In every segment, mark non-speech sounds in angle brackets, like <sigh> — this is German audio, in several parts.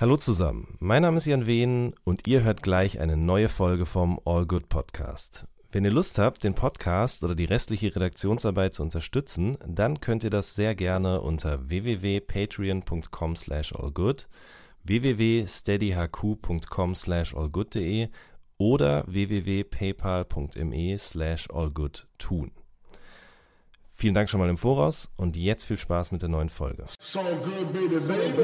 Hallo zusammen, mein Name ist Jan Wehn und ihr hört gleich eine neue Folge vom All Good Podcast. Wenn ihr Lust habt, den Podcast oder die restliche Redaktionsarbeit zu unterstützen, dann könnt ihr das sehr gerne unter www.patreon.com slash allgood, www.steadyhq.com slash allgood.de oder www.paypal.me slash allgood tun. Vielen Dank schon mal im Voraus und jetzt viel Spaß mit der neuen Folge. So good, baby, baby.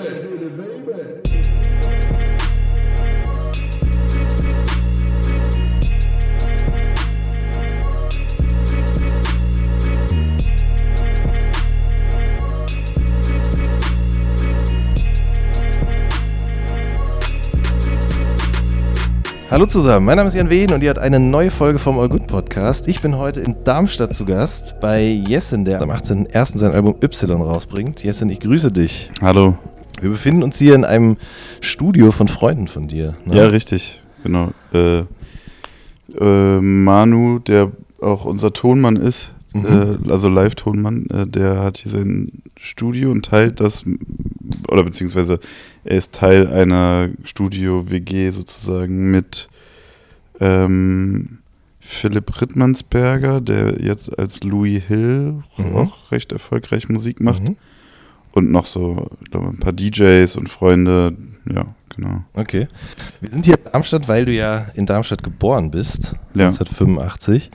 Hallo zusammen, mein Name ist Jan Wehn und ihr habt eine neue Folge vom All Good Podcast. Ich bin heute in Darmstadt zu Gast bei Jessin, der am 18.01. sein Album Y rausbringt. Jessin, ich grüße dich. Hallo. Wir befinden uns hier in einem Studio von Freunden von dir. Ne? Ja, richtig, genau. Äh, äh, Manu, der auch unser Tonmann ist, mhm. äh, also Live-Tonmann, äh, der hat hier sein Studio und teilt das, oder beziehungsweise er ist Teil einer Studio-WG sozusagen mit ähm, Philipp Rittmannsberger, der jetzt als Louis Hill mhm. auch recht erfolgreich Musik macht. Mhm. Und noch so, glaube, ein paar DJs und Freunde, ja, genau. Okay. Wir sind hier in Darmstadt, weil du ja in Darmstadt geboren bist, ja. 1985.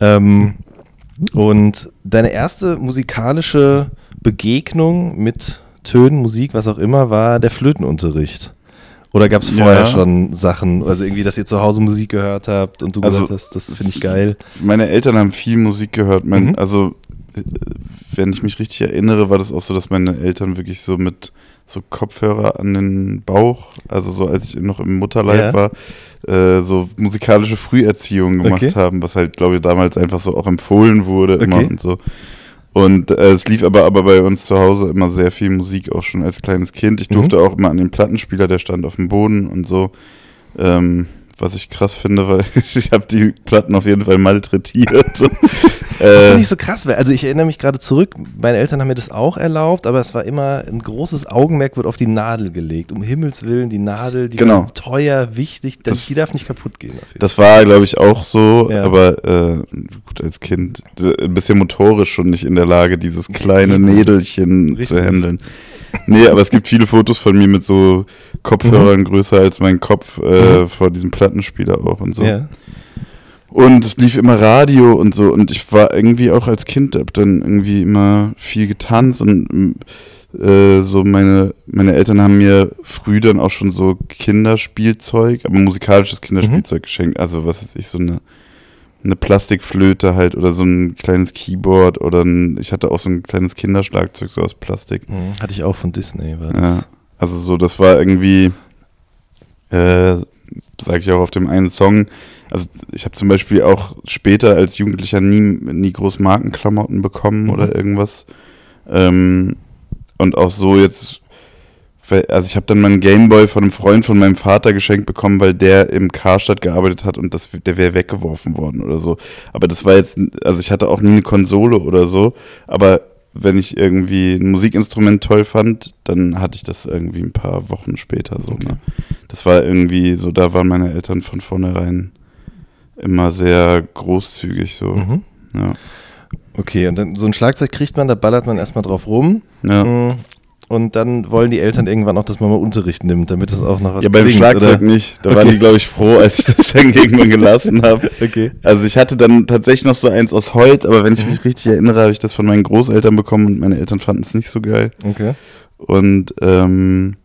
Ähm, und deine erste musikalische Begegnung mit Tönen, Musik, was auch immer, war der Flötenunterricht. Oder gab es vorher ja. schon Sachen, also irgendwie, dass ihr zu Hause Musik gehört habt und du also, gesagt hast, das finde ich geil? Meine Eltern haben viel Musik gehört. Mein, mhm. Also, äh, wenn ich mich richtig erinnere, war das auch so, dass meine Eltern wirklich so mit so Kopfhörer an den Bauch, also so als ich noch im Mutterleib ja. war, äh, so musikalische Früherziehung gemacht okay. haben, was halt, glaube ich, damals einfach so auch empfohlen wurde immer okay. und so. Und äh, es lief aber, aber bei uns zu Hause immer sehr viel Musik, auch schon als kleines Kind. Ich mhm. durfte mhm. auch immer an den Plattenspieler, der stand auf dem Boden und so. Ähm, was ich krass finde, weil <laughs> ich habe die Platten auf jeden Fall malträtiert. <laughs> das finde ich so krass, weil, also ich erinnere mich gerade zurück, meine Eltern haben mir das auch erlaubt, aber es war immer ein großes Augenmerk wird auf die Nadel gelegt. Um Himmels Willen, die Nadel, die genau. teuer, wichtig, das, die darf nicht kaputt gehen. Das war, glaube ich, auch so, ja. aber äh, gut, als Kind ein bisschen motorisch schon nicht in der Lage, dieses kleine Nädelchen Richtig. zu handeln nee, aber es gibt viele Fotos von mir mit so Kopfhörern mhm. größer als mein Kopf äh, mhm. vor diesem Plattenspieler auch und so. Ja. Und es lief immer Radio und so. Und ich war irgendwie auch als Kind, hab dann irgendwie immer viel getanzt und äh, so meine, meine Eltern haben mir früh dann auch schon so Kinderspielzeug, aber musikalisches Kinderspielzeug mhm. geschenkt. Also was weiß ich, so eine eine Plastikflöte halt oder so ein kleines Keyboard oder ein, ich hatte auch so ein kleines Kinderschlagzeug so aus Plastik. Mhm, hatte ich auch von Disney. War das. Ja, also so, das war irgendwie, äh, sage ich auch auf dem einen Song, also ich habe zum Beispiel auch später als Jugendlicher nie, nie groß Markenklamotten bekommen mhm. oder irgendwas. Ähm, und auch so jetzt also ich habe dann meinen Gameboy von einem Freund von meinem Vater geschenkt bekommen, weil der im Karstadt gearbeitet hat und das, der wäre weggeworfen worden oder so. Aber das war jetzt, also ich hatte auch nie eine Konsole oder so, aber wenn ich irgendwie ein Musikinstrument toll fand, dann hatte ich das irgendwie ein paar Wochen später so. Okay. Ne? Das war irgendwie so, da waren meine Eltern von vornherein immer sehr großzügig so. Mhm. Ja. Okay, und dann so ein Schlagzeug kriegt man, da ballert man erstmal drauf rum. Ja. Und dann wollen die Eltern irgendwann auch, dass man mal Unterricht nimmt, damit es auch noch was Ja, beim klingt, Schlagzeug oder? nicht. Da okay. waren die, glaube ich, froh, als ich das dann <laughs> irgendwann gelassen habe. Okay. Also ich hatte dann tatsächlich noch so eins aus Holz, aber wenn ich mich richtig erinnere, habe ich das von meinen Großeltern bekommen und meine Eltern fanden es nicht so geil. Okay. Und ähm,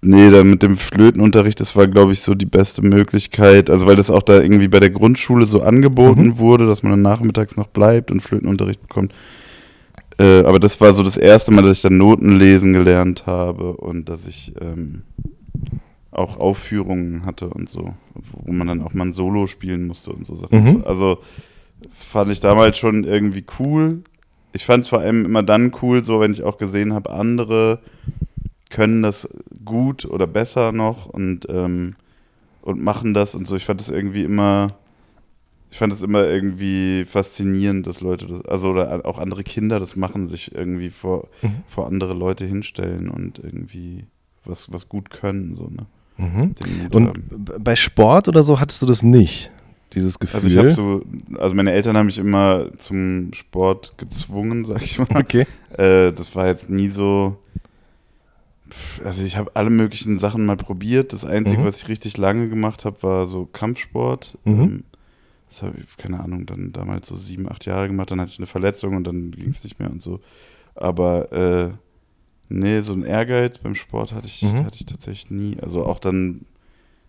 nee, dann mit dem Flötenunterricht, das war, glaube ich, so die beste Möglichkeit. Also weil das auch da irgendwie bei der Grundschule so angeboten mhm. wurde, dass man dann nachmittags noch bleibt und Flötenunterricht bekommt. Äh, aber das war so das erste Mal, dass ich dann Noten lesen gelernt habe und dass ich ähm, auch Aufführungen hatte und so, wo man dann auch mal ein Solo spielen musste und so Sachen. Mhm. Also fand ich damals schon irgendwie cool. Ich fand es vor allem immer dann cool, so wenn ich auch gesehen habe, andere können das gut oder besser noch und, ähm, und machen das und so. Ich fand das irgendwie immer ich fand es immer irgendwie faszinierend, dass Leute das, also oder auch andere Kinder das machen, sich irgendwie vor, mhm. vor andere Leute hinstellen und irgendwie was, was gut können. So, ne? Mhm. Und haben. bei Sport oder so hattest du das nicht? Dieses Gefühl. Also ich habe so, also meine Eltern haben mich immer zum Sport gezwungen, <laughs> sag ich mal. Okay. Äh, das war jetzt nie so. Also ich habe alle möglichen Sachen mal probiert. Das Einzige, mhm. was ich richtig lange gemacht habe, war so Kampfsport. Mhm. Ähm, das habe ich, keine Ahnung, dann damals so sieben, acht Jahre gemacht. Dann hatte ich eine Verletzung und dann ging es nicht mehr und so. Aber äh, nee, so ein Ehrgeiz beim Sport hatte ich, mhm. hatte ich tatsächlich nie. Also auch dann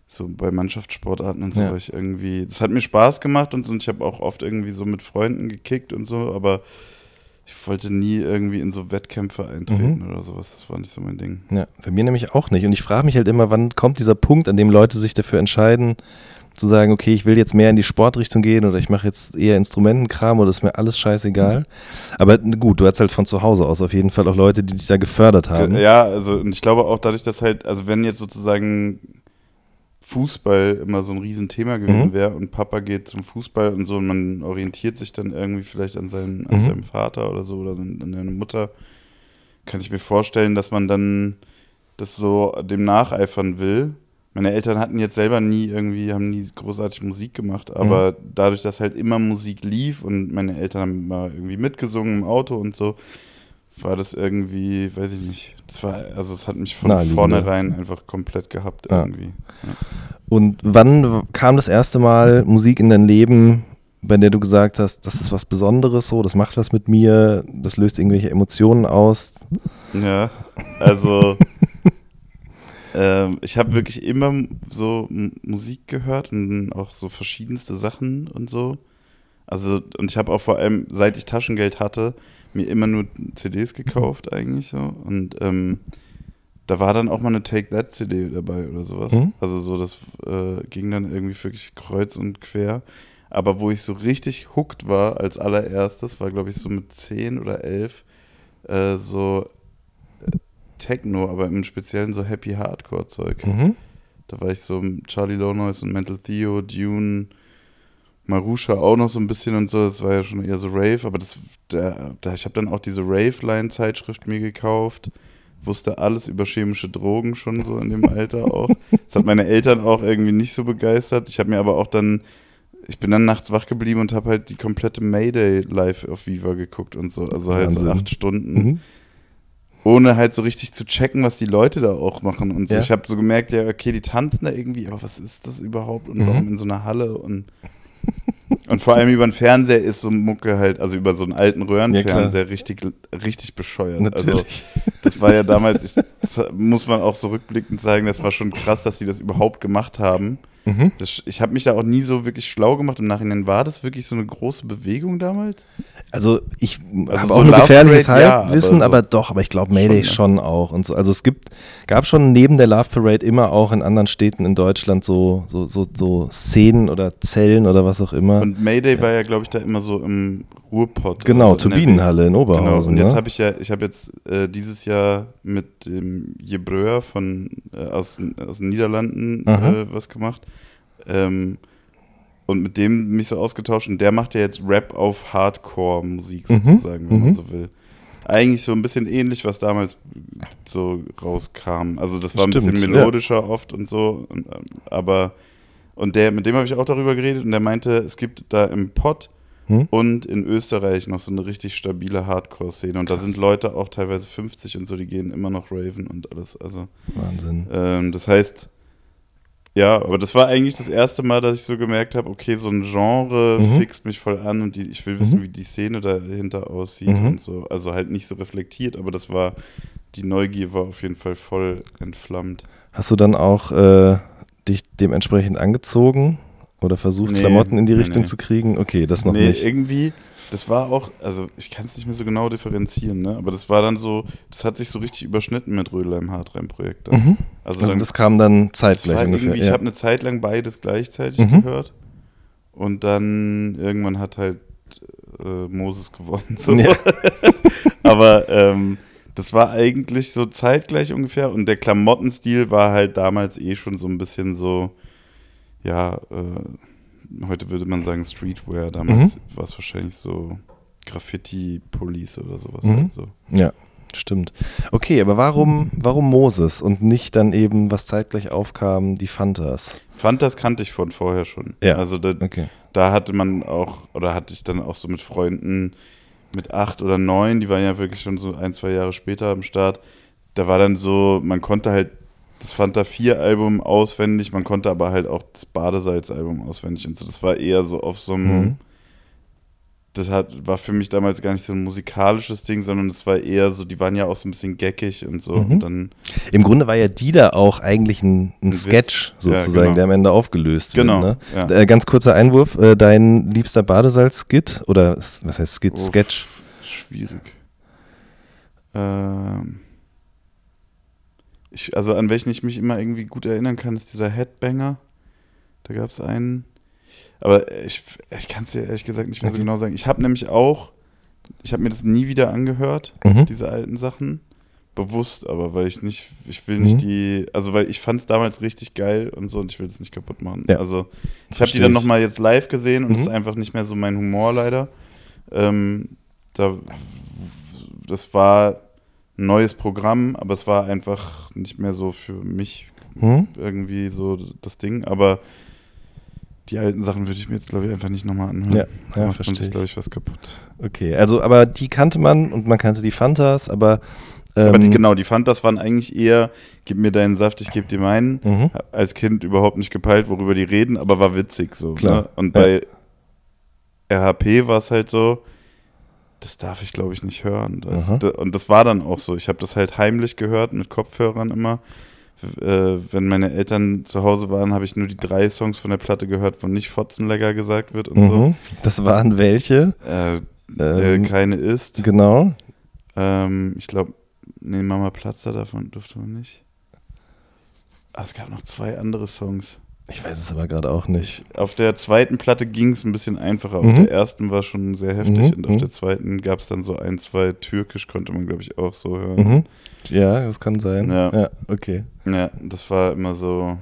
so bei Mannschaftssportarten und so, ja. ich irgendwie, das hat mir Spaß gemacht und so und ich habe auch oft irgendwie so mit Freunden gekickt und so, aber ich wollte nie irgendwie in so Wettkämpfe eintreten mhm. oder sowas. Das war nicht so mein Ding. Ja, bei mir nämlich auch nicht. Und ich frage mich halt immer, wann kommt dieser Punkt, an dem Leute sich dafür entscheiden, zu sagen, okay, ich will jetzt mehr in die Sportrichtung gehen oder ich mache jetzt eher Instrumentenkram oder ist mir alles scheißegal. Mhm. Aber gut, du hast halt von zu Hause aus auf jeden Fall auch Leute, die dich da gefördert haben. Ja, also und ich glaube auch dadurch, dass halt, also wenn jetzt sozusagen Fußball immer so ein Riesenthema gewesen mhm. wäre und Papa geht zum Fußball und so und man orientiert sich dann irgendwie vielleicht an, seinen, an mhm. seinem Vater oder so oder an, an seine Mutter, kann ich mir vorstellen, dass man dann das so dem nacheifern will. Meine Eltern hatten jetzt selber nie irgendwie, haben nie großartig Musik gemacht, aber mhm. dadurch, dass halt immer Musik lief und meine Eltern haben immer irgendwie mitgesungen im Auto und so, war das irgendwie, weiß ich nicht. Das war, also es hat mich von Na, vornherein einfach komplett gehabt irgendwie. Ja. Und wann kam das erste Mal Musik in dein Leben, bei der du gesagt hast, das ist was Besonderes so, das macht was mit mir, das löst irgendwelche Emotionen aus? Ja, also <laughs> ähm, ich habe wirklich immer so Musik gehört und auch so verschiedenste Sachen und so. Also, und ich habe auch vor allem, seit ich Taschengeld hatte, mir immer nur CDs gekauft eigentlich so und ähm, da war dann auch mal eine Take That CD dabei oder sowas. Mhm. Also so, das äh, ging dann irgendwie wirklich kreuz und quer. Aber wo ich so richtig hooked war als allererstes, war glaube ich so mit 10 oder 11 äh, so äh, Techno, aber im Speziellen so Happy Hardcore Zeug. Mhm. Da war ich so Charlie Low Noise und Mental Theo, Dune, Marusha auch noch so ein bisschen und so, das war ja schon eher so Rave, aber das, der, der ich habe dann auch diese Rave-Line-Zeitschrift mir gekauft, wusste alles über chemische Drogen schon so in dem Alter auch. Das hat meine Eltern auch irgendwie nicht so begeistert. Ich habe mir aber auch dann, ich bin dann nachts wach geblieben und habe halt die komplette Mayday live auf Viva geguckt und so, also halt Wahnsinn. so acht Stunden. Mhm ohne halt so richtig zu checken, was die Leute da auch machen und so. Ja. Ich habe so gemerkt, ja, okay, die tanzen da irgendwie, aber was ist das überhaupt und mhm. warum in so einer Halle und und vor allem über den Fernseher ist so Mucke halt, also über so einen alten Röhrenfernseher ja, richtig, richtig bescheuert. Also Natürlich. Also das war ja damals, <laughs> ich, das muss man auch so rückblickend sagen, das war schon krass, dass sie das überhaupt gemacht haben. Mhm. Das, ich habe mich da auch nie so wirklich schlau gemacht. Im Nachhinein war das wirklich so eine große Bewegung damals? Also ich also habe so auch ein gefährliches Halbwissen, ja, aber, so aber, doch, aber ich glaube Mayday schon, ne? schon, auch und so. Also es gibt, gab schon neben der Love Parade immer auch in anderen Städten in Deutschland so, so, so, so Szenen oder Zellen oder was auch immer. Und Mayday ja. war ja, glaube ich, da immer so im Ruhrpott. Genau, also Turbinenhalle in Oberhausen. Genau. Und jetzt ne? habe ich ja, ich habe jetzt äh, dieses Jahr mit dem Jebreur von äh, aus, aus den Niederlanden äh, was gemacht. Ähm, und mit dem mich so ausgetauscht und der macht ja jetzt Rap auf Hardcore-Musik mhm. sozusagen, mhm. wenn man mhm. so will. Eigentlich so ein bisschen ähnlich, was damals so rauskam. Also das war Stimmt, ein bisschen melodischer ja. oft und so, und, aber und der, mit dem habe ich auch darüber geredet und der meinte, es gibt da im Pott hm? und in Österreich noch so eine richtig stabile Hardcore-Szene. Und Krass. da sind Leute auch teilweise 50 und so, die gehen immer noch raven und alles. Also, Wahnsinn. Ähm, das heißt, ja, aber das war eigentlich das erste Mal, dass ich so gemerkt habe, okay, so ein Genre mhm. fixt mich voll an und die, ich will wissen, mhm. wie die Szene dahinter aussieht mhm. und so. Also halt nicht so reflektiert, aber das war, die Neugier war auf jeden Fall voll entflammt. Hast du dann auch äh, dich dementsprechend angezogen oder versucht, nee, Klamotten in die Richtung nee. zu kriegen? Okay, das noch nee, nicht. irgendwie, das war auch, also ich kann es nicht mehr so genau differenzieren, ne? aber das war dann so, das hat sich so richtig überschnitten mit Rödler im Hardrein-Projekt. Mhm. Also, also dann, das kam dann zeitgleich ungefähr. Ja. Ich habe eine Zeit lang beides gleichzeitig mhm. gehört und dann irgendwann hat halt äh, Moses gewonnen. So. Ja. <laughs> aber ähm, das war eigentlich so zeitgleich ungefähr und der Klamottenstil war halt damals eh schon so ein bisschen so, ja, äh, heute würde man sagen Streetwear, damals mhm. war es wahrscheinlich so Graffiti-Police oder sowas. Mhm. Halt so. Ja. Stimmt. Okay, aber warum, warum Moses und nicht dann eben, was zeitgleich aufkam, die Fantas? Fantas kannte ich von vorher schon. Ja. Also da, Okay. da hatte man auch, oder hatte ich dann auch so mit Freunden mit acht oder neun, die waren ja wirklich schon so ein, zwei Jahre später am Start. Da war dann so, man konnte halt das Fanta 4 Album auswendig, man konnte aber halt auch das Badesalz Album auswendig und so. Das war eher so auf so einem, Mhm. das hat, war für mich damals gar nicht so ein musikalisches Ding, sondern es war eher so, die waren ja auch so ein bisschen geckig und so. Mhm. Und dann, Im Grunde war ja die da auch eigentlich ein, ein. Sketch Ja, sozusagen, genau. der am Ende aufgelöst Genau, wird. ja. Ne? Äh, ganz kurzer Einwurf, äh, dein liebster Badesalz-Skit oder s- was heißt Skit? Uff. Sketch? schwierig. Ähm, ich, also an welchen ich mich immer irgendwie gut erinnern kann, ist dieser Headbanger. Da gab es einen. Aber ich, ich kann es dir ehrlich gesagt nicht mehr so Okay. genau sagen. Ich habe nämlich auch, ich habe mir das nie wieder angehört, Mhm. diese alten Sachen. Bewusst, aber weil ich nicht, ich will nicht Mhm. die, also weil ich fand es damals richtig geil und so und ich will es nicht kaputt machen. Ja. Also ich habe die dann nochmal jetzt live gesehen und es Mhm. ist einfach nicht mehr so mein Humor leider. Ähm, da, das war neues Programm, aber es war einfach nicht mehr so für mich Hm? irgendwie so das Ding. Aber die alten Sachen würde ich mir jetzt, glaube ich, einfach nicht nochmal anhören. Ja, Da ja, verstehe sich, ich. glaube ich, was kaputt. Okay, also aber die kannte man und man kannte die Fantas, aber ähm, aber die, genau, die Fantas waren eigentlich eher, gib mir deinen Saft, ich gebe dir meinen. Mhm. Als Kind überhaupt nicht gepeilt, worüber die reden, aber war witzig so. Klar. Ne? Und Ja. bei RHP war es halt so, das darf ich glaube ich nicht hören. Das, und das war dann auch so. Ich habe das halt heimlich gehört mit Kopfhörern immer. Äh, wenn meine Eltern zu Hause waren, habe ich nur die drei Songs von der Platte gehört, wo nicht Fotzenlecker gesagt wird und Mhm. Das waren welche? so. Äh, äh, Ähm, keine ist. genau. Ähm, ich glaube, nee, Mama Platzer davon durfte man nicht. Ah, es gab noch zwei andere Songs. Ich weiß es aber gerade auch nicht. Auf der zweiten Platte ging es ein bisschen einfacher. Auf Mhm. der ersten war schon sehr heftig Mhm, und auf mhm. der zweiten gab es dann so ein, zwei Türkisch, konnte man, glaube ich, auch so hören. Mhm. Ja, das kann sein. Ja. ja okay. Ja, das war immer so.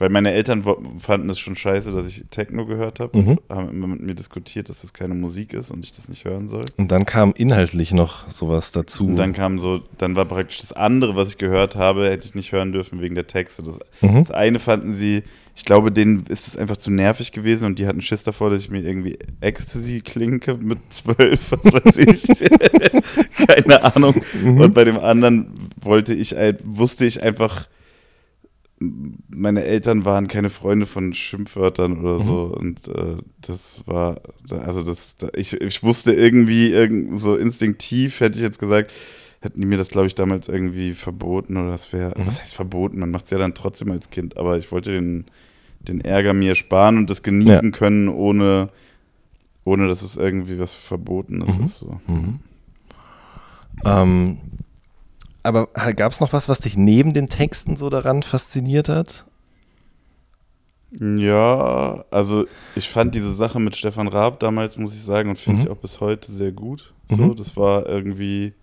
Weil meine Eltern fanden es schon scheiße, dass ich Techno gehört habe. Mhm. Haben immer mit mir diskutiert, dass das keine Musik ist und ich das nicht hören soll. Und dann kam inhaltlich noch sowas dazu. Und dann kam so, dann war praktisch das andere, was ich gehört habe, hätte ich nicht hören dürfen wegen der Texte. Das, Mhm. das eine fanden sie, ich glaube, denen ist es einfach zu nervig gewesen und die hatten Schiss davor, dass ich mir irgendwie Ecstasy klinke mit <laughs> zwölf, was weiß ich. <laughs> Keine Ahnung. Mhm. Und bei dem anderen wollte ich, wusste ich einfach, meine Eltern waren keine Freunde von Schimpfwörtern oder Mhm. so und äh, das war, also das, da- ich, ich wusste irgendwie, irgend, so instinktiv hätte ich jetzt gesagt, hätten die mir das, glaube ich, damals irgendwie verboten oder das wäre, Mhm. was heißt verboten? Man macht es ja dann trotzdem als Kind, aber ich wollte den, den Ärger mir sparen und das genießen können, ohne, ohne dass es irgendwie was Verbotenes Mhm. ist. So. Mhm. Ähm, aber gab es noch was, was dich neben den Texten so daran fasziniert hat? Ja, also ich fand diese Sache mit Stefan Raab damals, muss ich sagen, und finde Mhm. ich auch bis heute sehr gut. So, Mhm. das war irgendwie,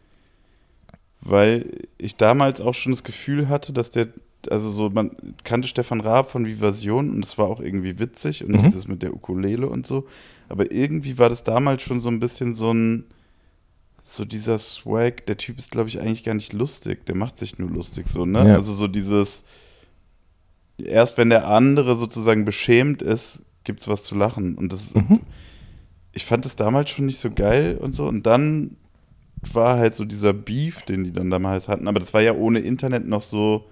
weil ich damals auch schon das Gefühl hatte, dass der, also so, man kannte Stefan Raab von Vivasion und es war auch irgendwie witzig und Mhm. dieses mit der Ukulele und so. Aber irgendwie war das damals schon so ein bisschen so ein, so dieser Swag, der Typ ist, glaube ich, eigentlich gar nicht lustig, der macht sich nur lustig so, ne? Ja. Also so dieses, erst wenn der andere sozusagen beschämt ist, gibt es was zu lachen. Und das, Mhm. ich fand das damals schon nicht so geil und so. Und dann war halt so dieser Beef, den die dann damals hatten. Aber das war ja ohne Internet noch so.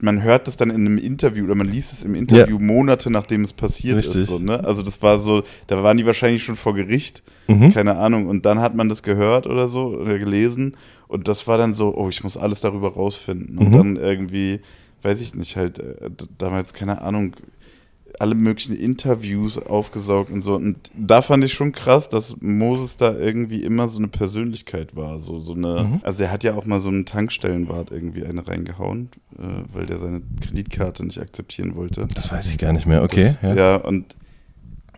Man hört das dann in einem Interview oder man liest es im Interview Monate nachdem es passiert Richtig. ist. So, ne? Also das war so, da waren die wahrscheinlich schon vor Gericht, Mhm. keine Ahnung. Und dann hat man das gehört oder so oder gelesen. Und das war dann so, oh, ich muss alles darüber rausfinden. Und Mhm. dann irgendwie, weiß ich nicht, halt äh, damals, keine Ahnung, alle möglichen Interviews aufgesaugt und so. Und da fand ich schon krass, dass Moses da irgendwie immer so eine Persönlichkeit war. So, so eine, Mhm. also er hat ja auch mal so einen Tankstellenwart irgendwie eine reingehauen, äh, weil der seine Kreditkarte nicht akzeptieren wollte. Das weiß ich gar nicht mehr. Okay. Das, ja. ja. und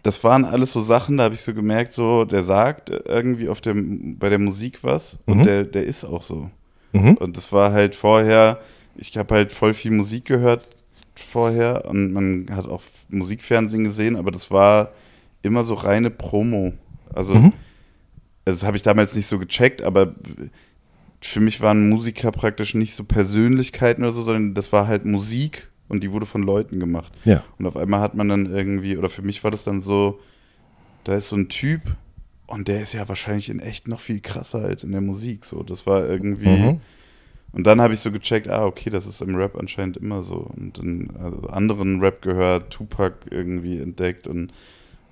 das waren alles so Sachen, da habe ich so gemerkt, so, der sagt irgendwie auf dem, bei der Musik was und Mhm. der, der ist auch so. Mhm. Und das war halt vorher, ich habe halt voll viel Musik gehört vorher und man hat auch Musikfernsehen gesehen, aber das war immer so reine Promo. Also Mhm. das habe ich damals nicht so gecheckt, aber für mich waren Musiker praktisch nicht so Persönlichkeiten oder so, sondern das war halt Musik und die wurde von Leuten gemacht. Ja. Und auf einmal hat man dann irgendwie, oder für mich war das dann so, da ist so ein Typ und der ist ja wahrscheinlich in echt noch viel krasser als in der Musik. So, das war irgendwie. Mhm. Und dann habe ich so gecheckt, ah, okay, das ist im Rap anscheinend immer so. Und in also anderen Rap gehört, Tupac irgendwie entdeckt und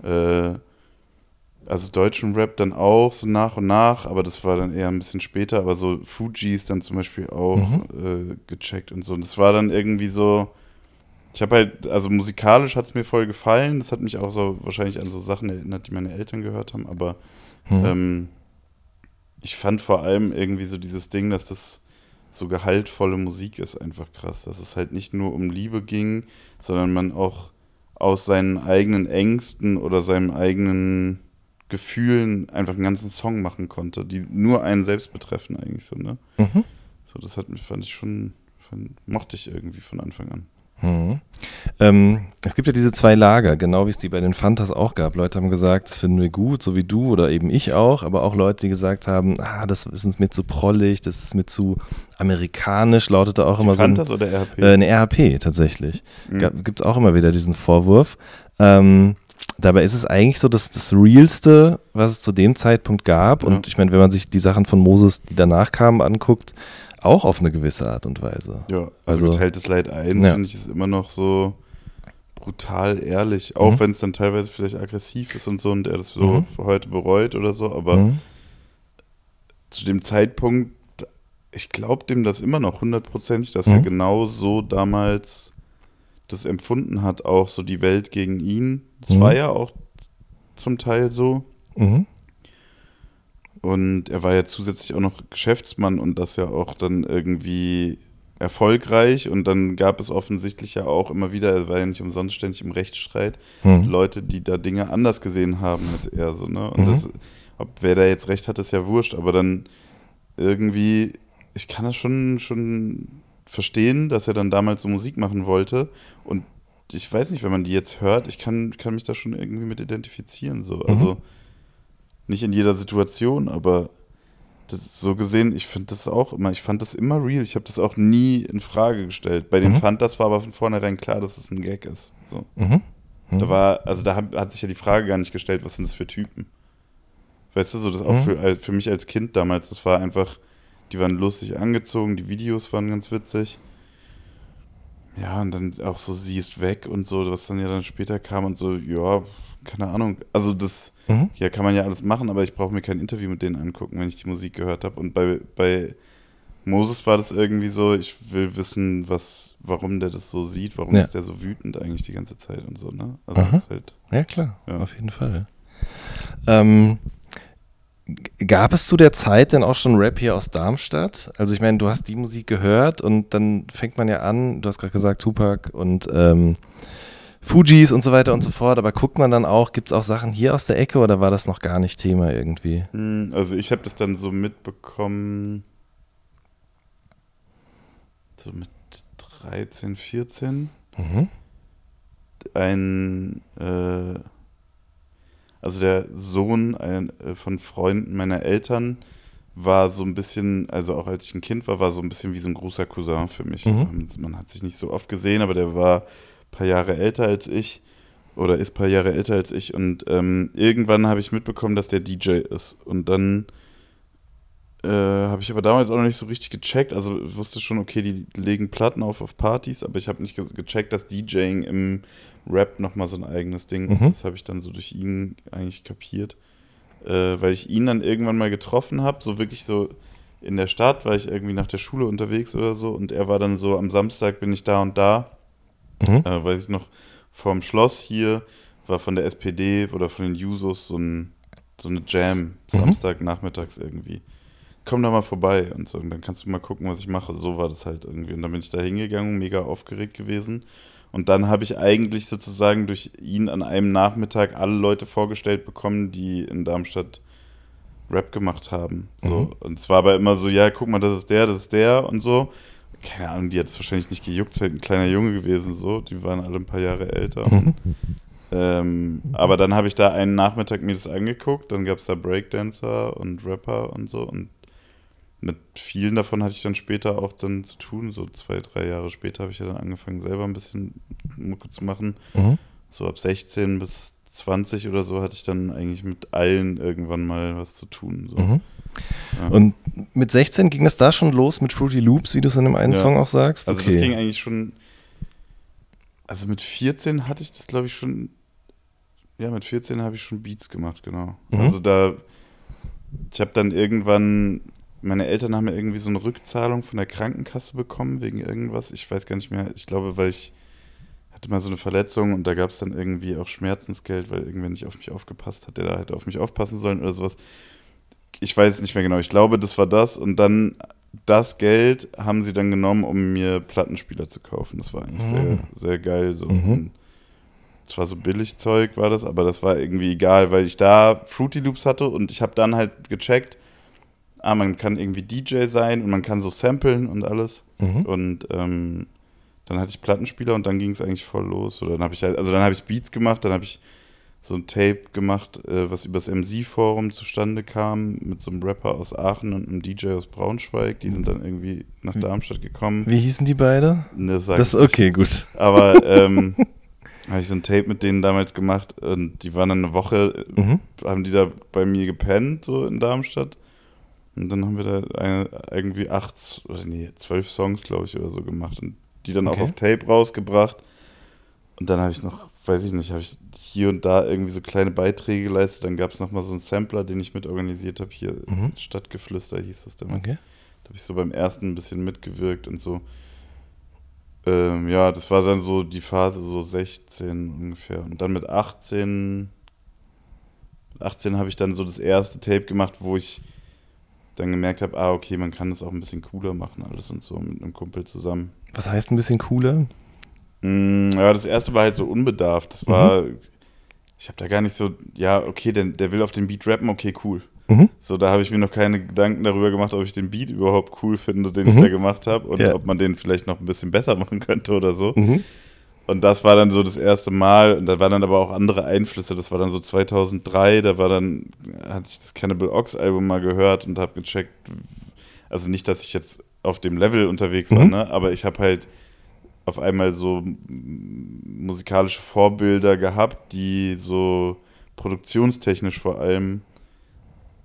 äh, also deutschen Rap dann auch so nach und nach, aber das war dann eher ein bisschen später, aber so Fujis dann zum Beispiel auch mhm. äh, gecheckt und so. Und das war dann irgendwie so, ich habe halt, also musikalisch hat es mir voll gefallen, das hat mich auch so wahrscheinlich an so Sachen erinnert, die meine Eltern gehört haben, aber mhm. ähm, ich fand vor allem irgendwie so dieses Ding, dass das so gehaltvolle Musik ist, einfach krass, dass es halt nicht nur um Liebe ging, sondern man auch aus seinen eigenen Ängsten oder seinem eigenen Gefühlen einfach einen ganzen Song machen konnte, die nur einen selbst betreffen eigentlich so, ne? Mhm. So, das hat mich, fand ich schon, fand, mochte ich irgendwie von Anfang an. Mhm. Ähm, es gibt ja diese zwei Lager, genau wie es die bei den Fantas auch gab. Leute haben gesagt, das finden wir gut, so wie du oder eben ich auch, aber auch Leute, die gesagt haben, ah, das ist uns mir zu prollig, das ist mir zu amerikanisch, lautete auch die immer Fantas so. Fantas oder RHP? Äh, eine RHP tatsächlich. Mhm. Gibt es auch immer wieder diesen Vorwurf. Ähm, Dabei ist es eigentlich so dass das Realste, was es zu dem Zeitpunkt gab. Ja. Und ich meine, wenn man sich die Sachen von Moses, die danach kamen, anguckt, auch auf eine gewisse Art und Weise. Ja, also, also geteiltes Leid 1, ja. finde ich, ist immer noch so brutal ehrlich. Auch mhm. wenn es dann teilweise vielleicht aggressiv ist und so und er das so mhm. heute bereut oder so. Aber mhm. zu dem Zeitpunkt, ich glaube dem das immer noch hundertprozentig, dass er mhm. genau so damals das empfunden hat, auch so die Welt gegen ihn. Das mhm. war ja auch zum Teil so. Mhm. Und er war ja zusätzlich auch noch Geschäftsmann und das ja auch dann irgendwie erfolgreich. Und dann gab es offensichtlich ja auch immer wieder, er war ja nicht umsonst ständig im Rechtsstreit, mhm. Leute, die da Dinge anders gesehen haben als er. So, ne? Und mhm. das, ob wer da jetzt recht hat, ist ja wurscht. Aber dann irgendwie, ich kann das schon, schon verstehen, dass er dann damals so Musik machen wollte. Und ich weiß nicht, wenn man die jetzt hört, ich kann, kann mich da schon irgendwie mit identifizieren. So. Mhm. Nicht in jeder Situation, aber das, so gesehen, ich finde das auch immer, ich fand das immer real. Ich habe das auch nie in Frage gestellt. Bei dem mhm. fand das war aber von vornherein klar, dass es ein Gag ist. So. Mhm. Mhm. Da war, also da hat, sich ja die Frage gar nicht gestellt, was sind das für Typen. Weißt du, so das auch mhm. für, für mich als Kind damals, das war einfach, die waren lustig angezogen, die Videos waren ganz witzig. Ja, und dann auch so, sie ist weg und so, was dann ja dann später kam und so, ja, keine Ahnung. Also das, mhm. ja, kann man ja alles machen, aber ich brauche mir kein Interview mit denen angucken, wenn ich die Musik gehört habe. Und bei, bei Moses war das irgendwie so, ich will wissen, was, warum der das so sieht, warum ja. ist der so wütend eigentlich die ganze Zeit und so, ne? Also ist halt. Ja, klar, ja. auf jeden Fall. Ähm, Gab es zu der Zeit denn auch schon Rap hier aus Darmstadt? Also ich meine, du hast die Musik gehört und dann fängt man ja an, du hast gerade gesagt Tupac und ähm, Fujis und so weiter und so fort, aber guckt man dann auch, gibt es auch Sachen hier aus der Ecke oder war das noch gar nicht Thema irgendwie? Hm, also ich habe das dann so mitbekommen, so mit 13, 14. Mhm. Ein äh, also der Sohn ein, äh, von Freunden meiner Eltern war so ein bisschen, also auch als ich ein Kind war, war so ein bisschen wie so ein großer Cousin für mich. Mhm. Man hat sich nicht so oft gesehen, aber der war paar Jahre älter als ich oder ist ein paar Jahre älter als ich und ähm, irgendwann habe ich mitbekommen, dass der DJ ist und dann äh, habe ich aber damals auch noch nicht so richtig gecheckt, also wusste schon, okay, die legen Platten auf auf Partys, aber ich habe nicht gecheckt, dass DJing im Rap nochmal so ein eigenes Ding ist. Mhm. Das habe ich dann so durch ihn eigentlich kapiert. Äh, weil ich ihn dann irgendwann mal getroffen habe, so wirklich so in der Stadt, war ich irgendwie nach der Schule unterwegs oder so und er war dann so, am Samstag bin ich da und da, mhm. äh, weiß ich noch, vorm Schloss hier, war von der SPD oder von den Jusos so, ein, so eine Jam, mhm. Samstag nachmittags irgendwie. Komm da mal vorbei und so, und dann kannst du mal gucken, was ich mache. So war das halt irgendwie. Und dann bin ich da hingegangen, mega aufgeregt gewesen und dann habe ich eigentlich sozusagen durch ihn an einem Nachmittag alle Leute vorgestellt bekommen, die in Darmstadt Rap gemacht haben. So. Mhm. Und es war aber immer so, ja, guck mal, das ist der, das ist der und so. Keine Ahnung, die hat es wahrscheinlich nicht gejuckt, ist halt ein kleiner Junge gewesen, so. Die waren alle ein paar Jahre älter. Mhm. Ähm, aber dann habe ich da einen Nachmittag mir das angeguckt, dann gab es da Breakdancer und Rapper und so und mit vielen davon hatte ich dann später auch dann zu tun. So zwei, drei Jahre später habe ich ja dann angefangen, selber ein bisschen Mucke zu machen. Mhm. So ab 16 bis 20 oder so hatte ich dann eigentlich mit allen irgendwann mal was zu tun. So. Mhm. Ja. Und mit 16 ging das da schon los mit Fruity Loops, wie du es in dem einen ja. Song auch sagst? Also okay. das ging eigentlich schon, also mit 14 hatte ich das glaube ich schon, ja mit 14 habe ich schon Beats gemacht, genau. Mhm. Also da, ich habe dann irgendwann, meine Eltern haben ja irgendwie so eine Rückzahlung von der Krankenkasse bekommen wegen irgendwas, ich weiß gar nicht mehr, ich glaube, weil ich hatte mal so eine Verletzung und da gab es dann irgendwie auch Schmerzensgeld, weil irgendwer nicht auf mich aufgepasst hat, der da hätte auf mich aufpassen sollen oder sowas ich weiß es nicht mehr genau, ich glaube, das war das und dann das Geld haben sie dann genommen, um mir Plattenspieler zu kaufen. Das war eigentlich mhm. sehr, sehr geil. So. Mhm. Zwar so billig Zeug war das, aber das war irgendwie egal, weil ich da Fruity Loops hatte und ich habe dann halt gecheckt, ah, man kann irgendwie DJ sein und man kann so samplen und alles. Mhm. Und ähm, dann hatte ich Plattenspieler und dann ging es eigentlich voll los. Oder dann habe ich halt, also dann habe ich Beats gemacht, dann habe ich so ein Tape gemacht, äh, was übers MC-Forum zustande kam, mit so einem Rapper aus Aachen und einem DJ aus Braunschweig. Die sind dann irgendwie nach Darmstadt gekommen. Wie hießen die beide? Ne, das das ist okay, gut. Aber ähm, <laughs> habe ich so ein Tape mit denen damals gemacht und die waren dann eine Woche, mhm. haben die da bei mir gepennt, so in Darmstadt. Und dann haben wir da eine, irgendwie acht, oder nee, zwölf Songs, glaube ich, oder so gemacht und die dann okay. auch auf Tape rausgebracht. Und dann habe ich noch weiß ich nicht, habe ich hier und da irgendwie so kleine Beiträge geleistet. Dann gab es nochmal so einen Sampler, den ich mit organisiert habe. Hier mhm. Stadtgeflüster hieß das damals. Okay. Da habe ich so beim ersten ein bisschen mitgewirkt und so. Ähm, ja, das war dann so die Phase so 16 ungefähr. Und dann mit 18, 18 habe ich dann so das erste Tape gemacht, wo ich dann gemerkt habe, ah, okay, man kann das auch ein bisschen cooler machen, alles und so mit einem Kumpel zusammen. Was heißt ein bisschen cooler? Mm, ja, das erste war halt so unbedarft. Das war, mhm. ich habe da gar nicht so, ja, okay, der, der will auf den Beat rappen, okay, cool. Mhm. So, da habe ich mir noch keine Gedanken darüber gemacht, ob ich den Beat überhaupt cool finde, den mhm. ich da gemacht habe und ja. ob man den vielleicht noch ein bisschen besser machen könnte oder so. Mhm. Und das war dann so das erste Mal. Und da waren dann aber auch andere Einflüsse. Das war dann so 2003. Da war dann, hatte ich das Cannibal Ox Album mal gehört und habe gecheckt. Also nicht, dass ich jetzt auf dem Level unterwegs war, mhm. ne? aber ich habe halt auf einmal so musikalische Vorbilder gehabt, die so produktionstechnisch vor allem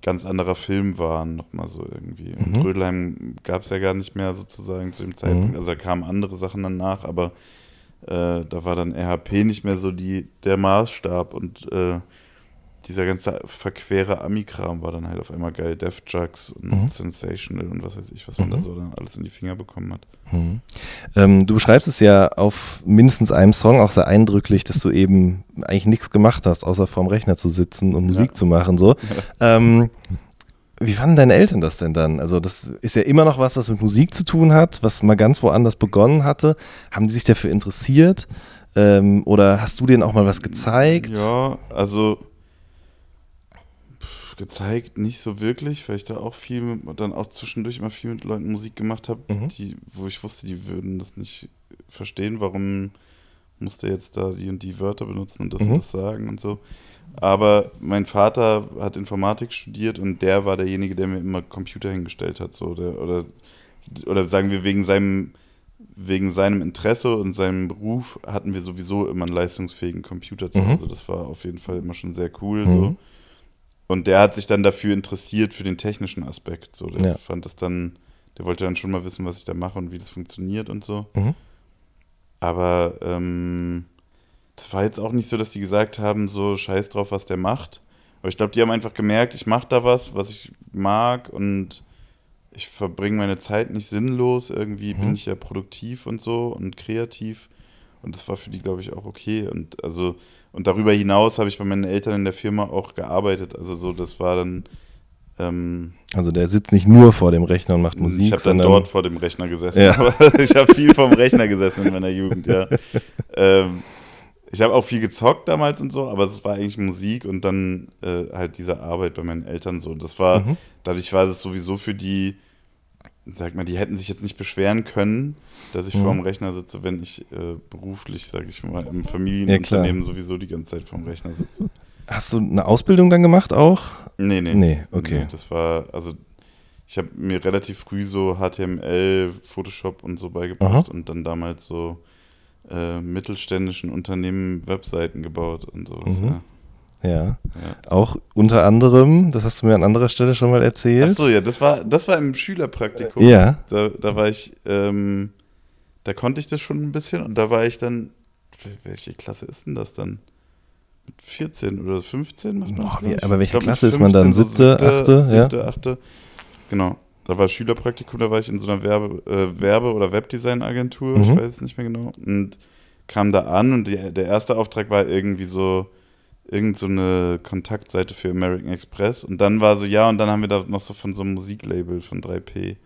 ganz anderer Film waren, nochmal so irgendwie. Mhm. Und Rödelheim gab es ja gar nicht mehr sozusagen zu dem Zeitpunkt. Mhm. Also da kamen andere Sachen danach, aber äh, da war dann RHP nicht mehr so die, der Maßstab und äh, dieser ganze verquere Ami-Kram war dann halt auf einmal geil. Death Drugs und mhm. Sensational und was weiß ich, was man mhm. da so dann alles in die Finger bekommen hat. Mhm. Ähm, du beschreibst es ja auf mindestens einem Song auch sehr eindrücklich, dass du eben eigentlich nichts gemacht hast, außer vorm Rechner zu sitzen und Musik ja. zu machen. So. <laughs> Ähm, wie fanden deine Eltern das denn dann? Also, das ist ja immer noch was, was mit Musik zu tun hat, was mal ganz woanders begonnen hatte. Haben die sich dafür interessiert? Ähm, oder hast du denen auch mal was gezeigt? Ja, also gezeigt, nicht so wirklich, weil ich da auch viel, mit, dann auch zwischendurch immer viel mit Leuten Musik gemacht habe, mhm. wo ich wusste, die würden das nicht verstehen, warum musste jetzt da die und die Wörter benutzen und das mhm. und das sagen und so. Aber mein Vater hat Informatik studiert und der war derjenige, der mir immer Computer hingestellt hat, so der, oder oder sagen wir wegen seinem wegen seinem Interesse und seinem Beruf hatten wir sowieso immer einen leistungsfähigen Computer zu mhm. Hause. Mhm. Das war auf jeden Fall immer schon sehr cool. Mhm. So. Und der hat sich dann dafür interessiert, für den technischen Aspekt. So, der ja. fand das dann, der wollte dann schon mal wissen, was ich da mache und wie das funktioniert und so. Mhm. Aber ähm, das war jetzt auch nicht so, dass die gesagt haben, so scheiß drauf, was der macht. Aber ich glaube, die haben einfach gemerkt, ich mache da was, was ich mag und ich verbringe meine Zeit nicht sinnlos. Irgendwie mhm. bin ich ja produktiv und so und kreativ. Und das war für die, glaube ich, auch okay. Und also und darüber hinaus habe ich bei meinen Eltern in der Firma auch gearbeitet. Also so, das war dann. Ähm, also der sitzt nicht nur vor dem Rechner und macht Musik. Ich habe dann dort vor dem Rechner gesessen. Ja. <laughs> Ich habe viel vom Rechner gesessen in meiner Jugend, ja. ähm, ich habe auch viel gezockt damals und so, aber es war eigentlich Musik und dann äh, halt diese Arbeit bei meinen Eltern so. Das war, mhm. dadurch war das sowieso für die sag mal, die hätten sich jetzt nicht beschweren können, dass ich mhm. vor dem Rechner sitze, wenn ich äh, beruflich, sag ich mal, im Familienunternehmen ja, sowieso die ganze Zeit vor dem Rechner sitze. Hast du eine Ausbildung dann gemacht auch? Nee, nee. Nee, okay. Nee, das war, also ich habe mir relativ früh so HTML, Photoshop und so beigebracht Aha. und dann damals so äh, mittelständischen Unternehmen Webseiten gebaut und sowas. Mhm. Ja. Ja. ja. Auch unter anderem, das hast du mir an anderer Stelle schon mal erzählt. Ach so, ja, das war, das war im Schülerpraktikum. Ja. Da, da war ich, ähm, da konnte ich das schon ein bisschen und da war ich dann, welche Klasse ist denn das dann? Mit 14 oder 15 macht man Boah, das, wie, Aber welche glaub, Klasse ist man dann? Siebte, so achte? Siebte, ja? achte. Genau. Da war Schülerpraktikum, da war ich in so einer Werbe-, äh, Werbe oder Webdesign-Agentur, mhm. ich weiß es nicht mehr genau. Und kam da an und die, der erste Auftrag war irgendwie so, irgend so eine Kontaktseite für American Express. Und dann war so, ja, und dann haben wir da noch so von so einem Musiklabel von 3P.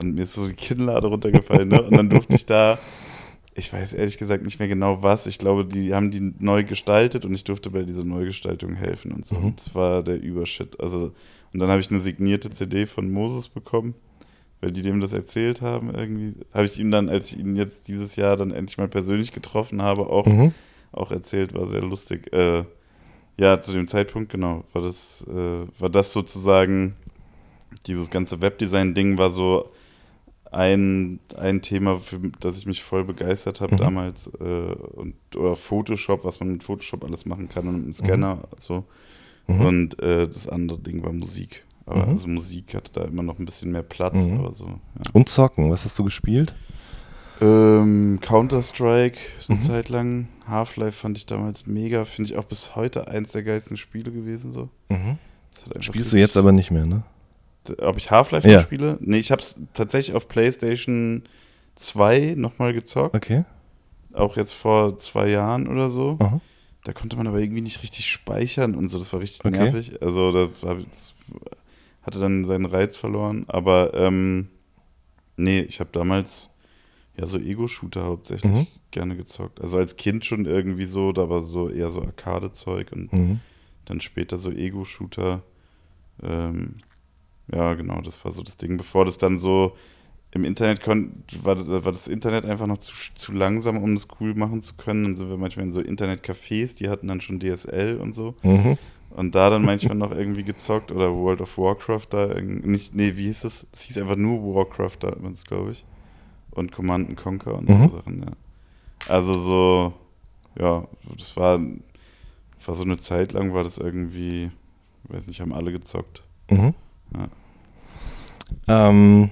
Und mir ist so die Kinnlade runtergefallen, ne? Und dann durfte ich da, ich weiß ehrlich gesagt nicht mehr genau was. Ich glaube, die haben die neu gestaltet und ich durfte bei dieser Neugestaltung helfen und so. Mhm. Das war der Übershit. Also, und dann habe ich eine signierte CD von Moses bekommen, weil die dem das erzählt haben irgendwie. Habe ich ihm dann, als ich ihn jetzt dieses Jahr dann endlich mal persönlich getroffen habe, auch, mhm. auch erzählt, war sehr lustig. Äh, ja, zu dem Zeitpunkt, genau, war das, äh, war das sozusagen, dieses ganze Webdesign-Ding war so ein, ein Thema, für das ich mich voll begeistert habe mhm. damals. Äh, und, oder Photoshop, was man mit Photoshop alles machen kann und mit einem Scanner. Mhm. So. Mhm. Und äh, das andere Ding war Musik. Aber mhm. also Musik hatte da immer noch ein bisschen mehr Platz. Mhm. Aber so, ja. Und Zocken, was hast du gespielt? Ähm, Counter-Strike eine mhm. Zeit lang. Half-Life fand ich damals mega. Finde ich auch bis heute eins der geilsten Spiele gewesen. So. Mhm. Spielst du jetzt aber nicht mehr, ne? Ob ich Half-Life ja. spiele? Nee, ich habe es tatsächlich auf PlayStation 2 nochmal gezockt. Okay. Auch jetzt vor zwei Jahren oder so. Aha. Da konnte man aber irgendwie nicht richtig speichern und so. Das war richtig okay. nervig. Also das, hatte dann seinen Reiz verloren. Aber ähm, nee, ich habe damals ja, so Ego-Shooter hauptsächlich mhm. gerne gezockt. Also als Kind schon irgendwie so, da war so eher so Arcade-Zeug und mhm. dann später so Ego-Shooter. Ähm, ja, genau, das war so das Ding. Bevor das dann so im Internet war, war das Internet einfach noch zu, zu langsam, um das cool machen zu können. Dann sind wir manchmal in so Internetcafés, die hatten dann schon DSL und so. Mhm. Und da dann manchmal noch irgendwie gezockt oder World of Warcraft da, nicht, nee, wie hieß das? Es hieß einfach nur Warcraft da, glaube ich und Command Conquer und mhm. so Sachen, ja. Also so, ja, das war, war so eine Zeit lang, war das irgendwie, weiß nicht, haben alle gezockt. Mhm. Ja. Ähm,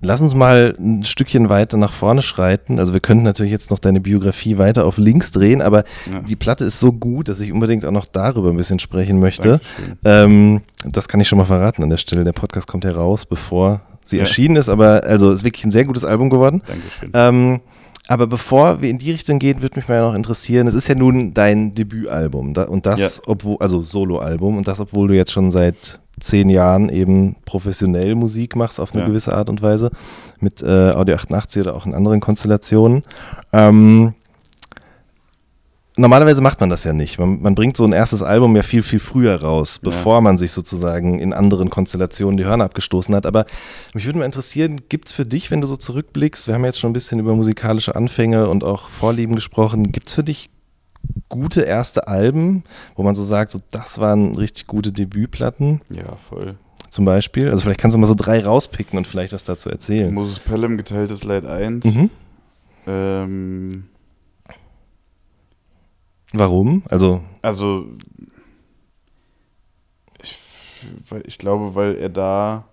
lass uns mal ein Stückchen weiter nach vorne schreiten. Also wir könnten natürlich jetzt noch deine Biografie weiter auf links drehen, aber ja. die Platte ist so gut, dass ich unbedingt auch noch darüber ein bisschen sprechen möchte. Ähm, das kann ich schon mal verraten an der Stelle. Der Podcast kommt heraus, bevor sie ja. erschienen ist, aber also ist wirklich ein sehr gutes Album geworden. Dankeschön. Ähm, aber bevor wir in die Richtung gehen, würde mich mal noch interessieren, es ist ja nun dein Debütalbum und das, ja. obwohl, also Soloalbum und das, obwohl du jetzt schon seit zehn Jahren eben professionell Musik machst auf eine ja. gewisse Art und Weise mit äh, Audio 88 oder auch in anderen Konstellationen. Ähm, normalerweise macht man das ja nicht. Man, man, bringt so ein erstes Album ja viel, viel früher raus, bevor ja. man sich sozusagen in anderen Konstellationen die Hörner abgestoßen hat. Aber mich würde mal interessieren, gibt es für dich, wenn du so zurückblickst, wir haben jetzt schon ein bisschen über musikalische Anfänge und auch Vorlieben gesprochen, gibt es für dich gute erste Alben, wo man so sagt, so das waren richtig gute Debütplatten? Ja, voll. Zum Beispiel. Also vielleicht kannst du mal so drei rauspicken und vielleicht was dazu erzählen. Moses Pelham, geteiltes Leid 1. Mhm. Ähm Warum? Also. Also. Ich, weil, ich glaube, weil er da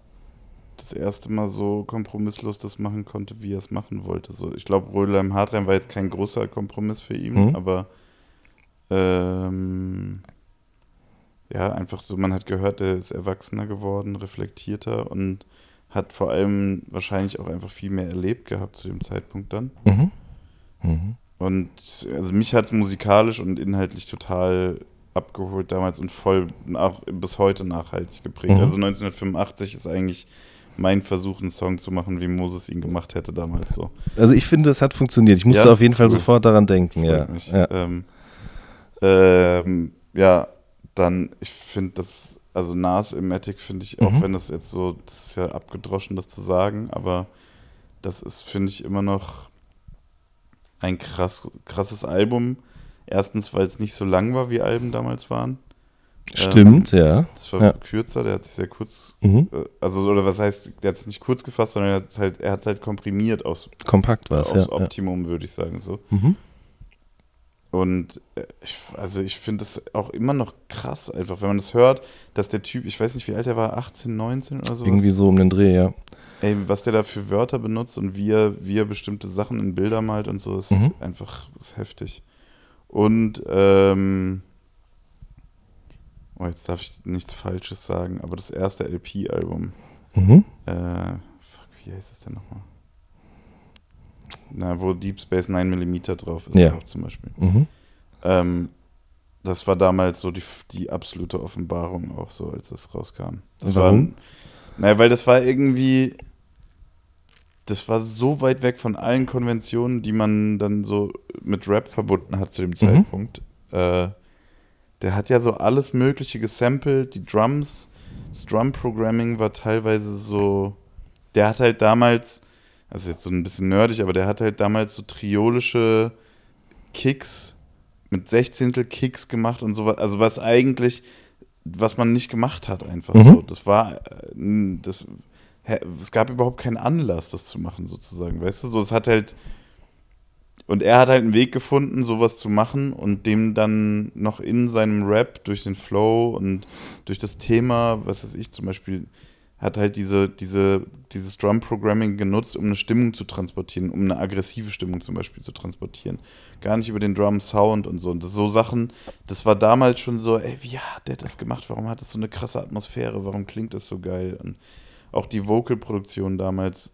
das erste Mal so kompromisslos das machen konnte, wie er es machen wollte. So, ich glaube, Rödelheim Hartrein war jetzt kein großer Kompromiss für ihn, mhm. aber ähm, ja, einfach so, man hat gehört, er ist erwachsener geworden, reflektierter und hat vor allem wahrscheinlich auch einfach viel mehr erlebt gehabt zu dem Zeitpunkt dann. Mhm. Mhm. Und also mich hat es musikalisch und inhaltlich total abgeholt damals und voll nach, bis heute nachhaltig geprägt. Mhm. Also 1985 ist eigentlich mein Versuch, einen Song zu machen, wie Moses ihn gemacht hätte damals so. Also ich finde, es hat funktioniert. Ich musste ja, auf jeden Fall sofort daran denken. Ja. Ja. Ähm, ähm, ja, dann, ich finde das, also Nas Ilmatic finde ich, auch mhm. wenn das jetzt so, das ist ja abgedroschen, das zu sagen, aber das ist, finde ich, immer noch ein krass, krasses Album. Erstens, weil es nicht so lang war, wie Alben damals waren. Stimmt, ähm, ja. Das war ja. kürzer, der hat sich sehr kurz, mhm. äh, also, oder was heißt, der hat es nicht kurz gefasst, sondern er hat es halt, er hat halt komprimiert aus. Kompakt war es, ja. Optimum, ja. würde ich sagen, so. Mhm. Und äh, ich, also ich finde es auch immer noch krass, einfach, wenn man das hört, dass der Typ, ich weiß nicht, wie alt er war, 18, 19 oder so. Irgendwie so um den Dreh, ja. Ey, was der da für Wörter benutzt und wie er, wie er bestimmte Sachen in Bilder malt und so, ist mhm. einfach ist heftig. Und, ähm, oh, jetzt darf ich nichts Falsches sagen, aber das erste LP-Album, mhm. äh, fuck, wie heißt es denn nochmal? Na, wo Deep Space 9 mm drauf ist, ja. auch zum Beispiel. Mhm. Ähm, das war damals so die, die absolute Offenbarung auch so, als das rauskam. Das Warum? War, naja, weil das war irgendwie, das war so weit weg von allen Konventionen, die man dann so mit Rap verbunden hat zu dem mhm. Zeitpunkt. Äh, der hat ja so alles Mögliche gesampelt, die Drums, das Drum-Programming war teilweise so. Der hat halt damals, das ist jetzt so ein bisschen nerdig, aber der hat halt damals so triolische Kicks mit Sechzehntel Kicks gemacht und sowas. Also was eigentlich, was man nicht gemacht hat, einfach mhm. so. Das war, äh, das es gab überhaupt keinen Anlass, das zu machen, sozusagen, weißt du? So, es hat halt. Und er hat halt einen Weg gefunden, sowas zu machen und dem dann noch in seinem Rap durch den Flow und durch das Thema, was weiß ich zum Beispiel, hat halt diese, diese, dieses Drum-Programming genutzt, um eine Stimmung zu transportieren, um eine aggressive Stimmung zum Beispiel zu transportieren. Gar nicht über den Drum-Sound und so. Und das so Sachen, das war damals schon so, ey, wie hat der das gemacht? Warum hat das so eine krasse Atmosphäre? Warum klingt das so geil? Und auch die Vocal-Produktion damals,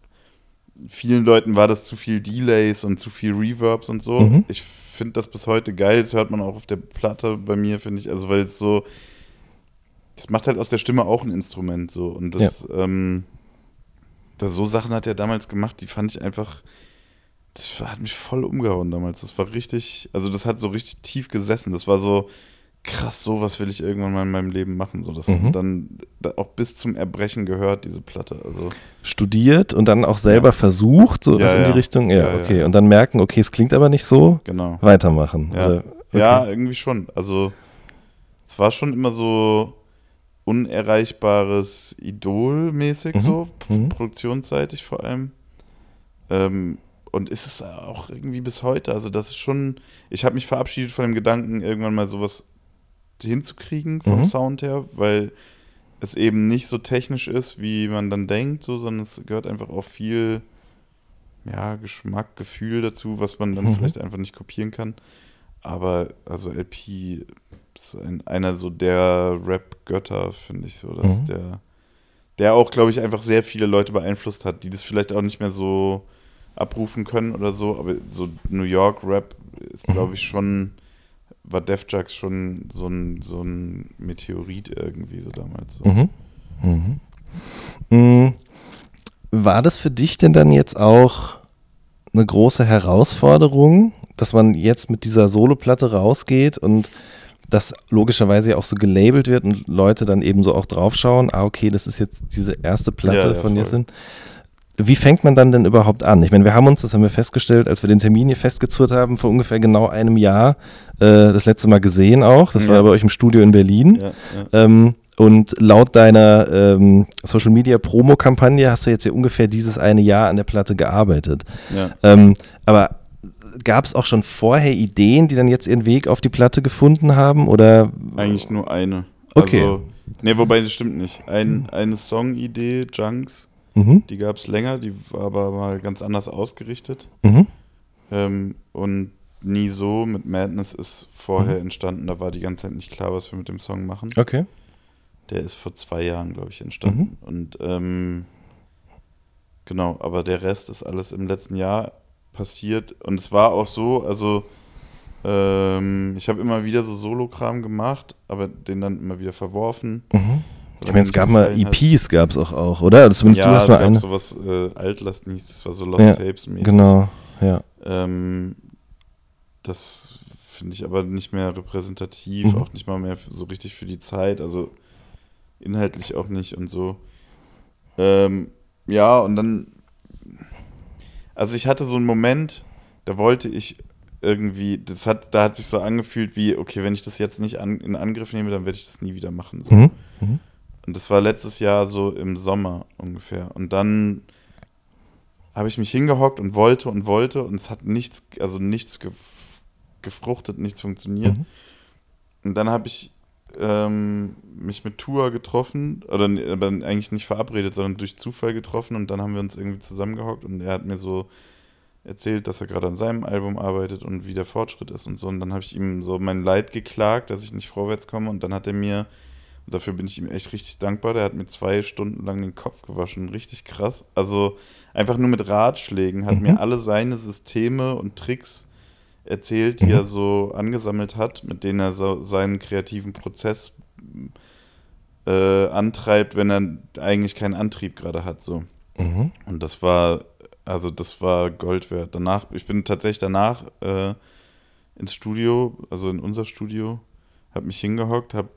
vielen Leuten war das zu viel Delays und zu viel Reverbs und so. Mhm. Ich finde das bis heute geil. Das hört man auch auf der Platte bei mir, finde ich. Also, weil es so, das macht halt aus der Stimme auch ein Instrument so. Und das, ja. ähm, das, so Sachen hat er damals gemacht, die fand ich einfach, das hat mich voll umgehauen damals. Das war richtig, also das hat so richtig tief gesessen. Das war so, krass, sowas will ich irgendwann mal in meinem Leben machen. So, das mhm. dann auch bis zum Erbrechen gehört, diese Platte. Also Studiert und dann auch selber ja. versucht, so ja, was in die Richtung. Ja, okay. Und dann merken, okay, es klingt aber nicht so. Genau. Weitermachen. Ja, okay. ja irgendwie schon. Also es war schon immer so unerreichbares Idol mäßig mhm. so, mhm. produktionsseitig vor allem. Ähm, und ist es auch irgendwie bis heute. Also das ist schon, ich habe mich verabschiedet von dem Gedanken, irgendwann mal sowas hinzukriegen vom mhm. Sound her, weil es eben nicht so technisch ist, wie man dann denkt, so, sondern es gehört einfach auch viel ja, Geschmack, Gefühl dazu, was man dann mhm. vielleicht einfach nicht kopieren kann. Aber also LP ist ein, einer so der Rap-Götter, finde ich so, dass mhm. der, der auch, glaube ich, einfach sehr viele Leute beeinflusst hat, die das vielleicht auch nicht mehr so abrufen können oder so, aber so New York Rap ist, glaube mhm. ich, schon war Def Jux schon so ein, so ein Meteorit irgendwie so damals. So. Mhm. Mhm. Mhm. War das für dich denn dann jetzt auch eine große Herausforderung, dass man jetzt mit dieser Soloplatte rausgeht und das logischerweise ja auch so gelabelt wird und Leute dann eben so auch draufschauen, ah okay, das ist jetzt diese erste Platte ja, ja, von Jessin. Wie fängt man dann denn überhaupt an? Ich meine, wir haben uns, das haben wir festgestellt, als wir den Termin hier festgezurrt haben, vor ungefähr genau einem Jahr, äh, das letzte Mal gesehen auch. Das ja. war bei euch im Studio in Berlin. Ja, ja. Ähm, und laut deiner ähm, Social Media Promo-Kampagne hast du jetzt ja ungefähr dieses eine Jahr an der Platte gearbeitet. Ähm, aber gab es auch schon vorher Ideen, die dann jetzt ihren Weg auf die Platte gefunden haben? Oder? Eigentlich nur eine. Okay. Also, nee, wobei das stimmt nicht. Ein, eine Song-Idee, Junks Mhm. Die gab es länger, die war aber mal ganz anders ausgerichtet. Mhm. Ähm, und nie so mit Madness ist vorher mhm. entstanden. Da war die ganze Zeit nicht klar, was wir mit dem Song machen. Okay. Der ist vor zwei Jahren, glaube ich, entstanden. Mhm. Und ähm, genau, aber der Rest ist alles im letzten Jahr passiert. Und es war auch so, also ähm, ich habe immer wieder so Solo-Kram gemacht, aber den dann immer wieder verworfen. Mhm. Ich meine, es gab mal EPs, gab es auch, auch, oder? Also zumindest ja, du hast mal eine. sowas äh, Altlasten hieß, das war so Lost ja, Tapes mäßig. Genau, ja. Ähm, das finde ich aber nicht mehr repräsentativ, mhm. auch nicht mal mehr so richtig für die Zeit. Also inhaltlich auch nicht und so. Ähm, ja, und dann, also ich hatte so einen Moment, da wollte ich irgendwie, das hat, da hat sich so angefühlt wie, okay, wenn ich das jetzt nicht an, in Angriff nehme, dann werde ich das nie wieder machen. So. Mhm. Mhm. Und das war letztes Jahr so im Sommer ungefähr. Und dann habe ich mich hingehockt und wollte und wollte und es hat nichts, also nichts gefruchtet, nichts funktioniert. Mhm. Und dann habe ich ähm, mich mit Tua getroffen, oder aber eigentlich nicht verabredet, sondern durch Zufall getroffen und dann haben wir uns irgendwie zusammengehockt und er hat mir so erzählt, dass er gerade an seinem Album arbeitet und wie der Fortschritt ist und so. Und dann habe ich ihm so mein Leid geklagt, dass ich nicht vorwärts komme und dann hat er mir und dafür bin ich ihm echt richtig dankbar. Der hat mir zwei Stunden lang den Kopf gewaschen. Richtig krass. Also einfach nur mit Ratschlägen hat mhm. mir alle seine Systeme und Tricks erzählt, die mhm. er so angesammelt hat, mit denen er so seinen kreativen Prozess äh, antreibt, wenn er eigentlich keinen Antrieb gerade hat. So. Mhm. Und das war, also das war Gold wert. Danach, ich bin tatsächlich danach äh, ins Studio, also in unser Studio, habe mich hingehockt, habe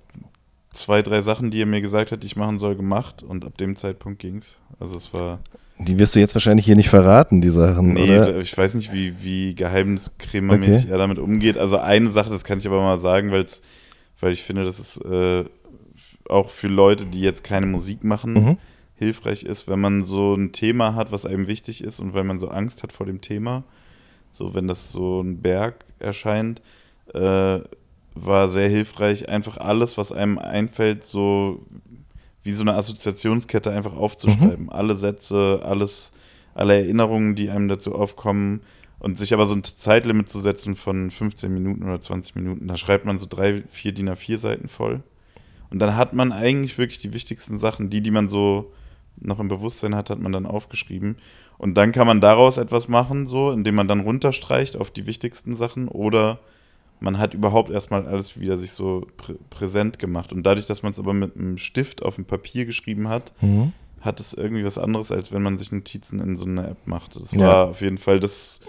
zwei, drei Sachen, die er mir gesagt hat, die ich machen soll, gemacht und ab dem Zeitpunkt ging es. Also es war. Die wirst du jetzt wahrscheinlich hier nicht verraten, die Sachen. Nee, oder? ich weiß nicht, wie, wie geheimniskrämermäßig okay. er damit umgeht. Also eine Sache, das kann ich aber mal sagen, weil's, weil ich finde, dass es äh, auch für Leute, die jetzt keine Musik machen, mhm. hilfreich ist, wenn man so ein Thema hat, was einem wichtig ist und weil man so Angst hat vor dem Thema. So, wenn das so ein Berg erscheint, äh, war sehr hilfreich, einfach alles, was einem einfällt, so wie so eine Assoziationskette einfach aufzuschreiben. Mhm. Alle Sätze, alles, alle Erinnerungen, die einem dazu aufkommen und sich aber so ein Zeitlimit zu setzen von 15 Minuten oder 20 Minuten. Da schreibt man so drei, vier DIN A4 Seiten voll. Und dann hat man eigentlich wirklich die wichtigsten Sachen, die, die man so noch im Bewusstsein hat, hat man dann aufgeschrieben. Und dann kann man daraus etwas machen, so, indem man dann runterstreicht auf die wichtigsten Sachen oder man hat überhaupt erstmal alles wieder sich so prä präsent gemacht. Und dadurch, dass man es aber mit einem Stift auf dem Papier geschrieben hat, mhm. hat es irgendwie was anderes, als wenn man sich Notizen in so einer App macht. Das war ja. auf jeden Fall das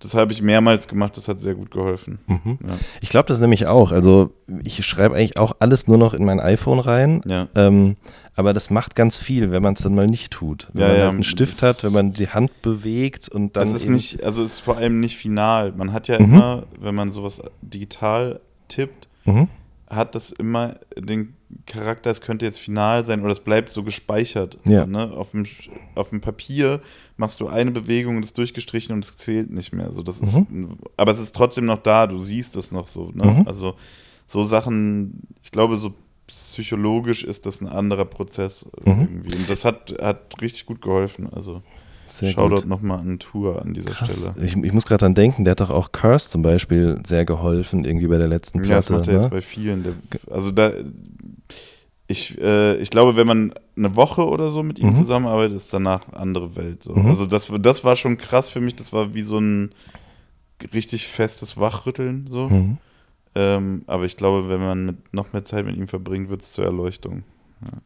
das habe ich mehrmals gemacht, das hat sehr gut geholfen. Mhm. Ja. Ich glaube das nämlich auch. Also ich schreibe eigentlich auch alles nur noch in mein iPhone rein. Ja. Ähm, aber das macht ganz viel, wenn man es dann mal nicht tut. Wenn ja, man halt einen Stift hat, wenn man die Hand bewegt und dann. Das ist nicht, also ist vor allem nicht final. Man hat ja mhm. immer, wenn man sowas digital tippt, mhm. hat das immer den Charakter, es könnte jetzt final sein oder es bleibt so gespeichert. Ja. Ne? Auf, dem, auf dem Papier machst du eine Bewegung und ist durchgestrichen und es zählt nicht mehr. So, das mhm. ist, aber es ist trotzdem noch da, du siehst es noch so. Ne? Mhm. Also so Sachen, ich glaube, so psychologisch ist das ein anderer Prozess mhm. irgendwie. Und das hat, hat richtig gut geholfen. Also. Sehr Shoutout nochmal an Tour an dieser Krass. Stelle. Ich, ich muss gerade dran denken, der hat doch auch Curse zum Beispiel sehr geholfen, irgendwie bei der letzten Platte. Ja, das macht er ne? jetzt bei vielen. Der, also da, ich, äh, ich glaube, wenn man eine Woche oder so mit ihm mhm. zusammenarbeitet, ist danach eine andere Welt. So. Mhm. Also das, das war schon krass für mich. Das war wie so ein richtig festes Wachrütteln. So. Mhm. Ähm, aber ich glaube, wenn man mit, noch mehr Zeit mit ihm verbringt, wird es zur Erleuchtung. Ja.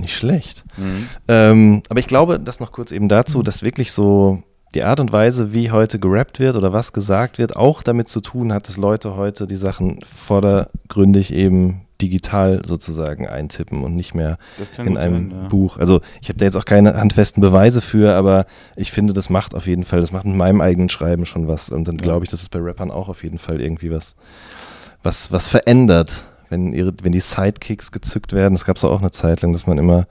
Nicht schlecht. Mhm. Ähm, aber ich glaube, das noch kurz eben dazu, dass wirklich so die Art und Weise, wie heute gerappt wird oder was gesagt wird, auch damit zu tun hat, dass Leute heute die Sachen vordergründig eben digital sozusagen eintippen und nicht mehr in einem sein, ja. Buch. Also ich habe da jetzt auch keine handfesten Beweise für, aber ich finde, das macht auf jeden Fall, das macht mit meinem eigenen Schreiben schon was. Und dann glaube ich, dass es bei Rappern auch auf jeden Fall irgendwie was, was, was verändert wenn, ihre, wenn die Sidekicks gezückt werden. Das gab es auch eine Zeit lang, dass man immer.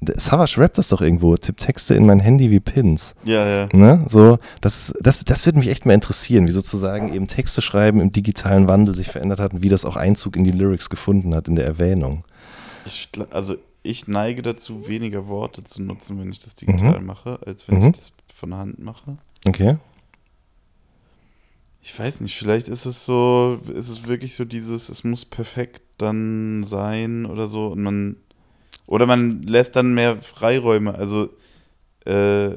Savage rappt das doch irgendwo, tippt Texte in mein Handy wie Pins. Ja, ja. Ne? So, das, das, das würde mich echt mal interessieren, wie sozusagen eben Texte schreiben im digitalen Wandel sich verändert hat und wie das auch Einzug in die Lyrics gefunden hat, in der Erwähnung. Ich, also ich neige dazu, weniger Worte zu nutzen, wenn ich das digital mhm. mache, als wenn mhm. ich das von der Hand mache. Okay ich weiß nicht, vielleicht ist es so, ist es wirklich so dieses, es muss perfekt dann sein oder so und man, oder man lässt dann mehr Freiräume. Also, äh,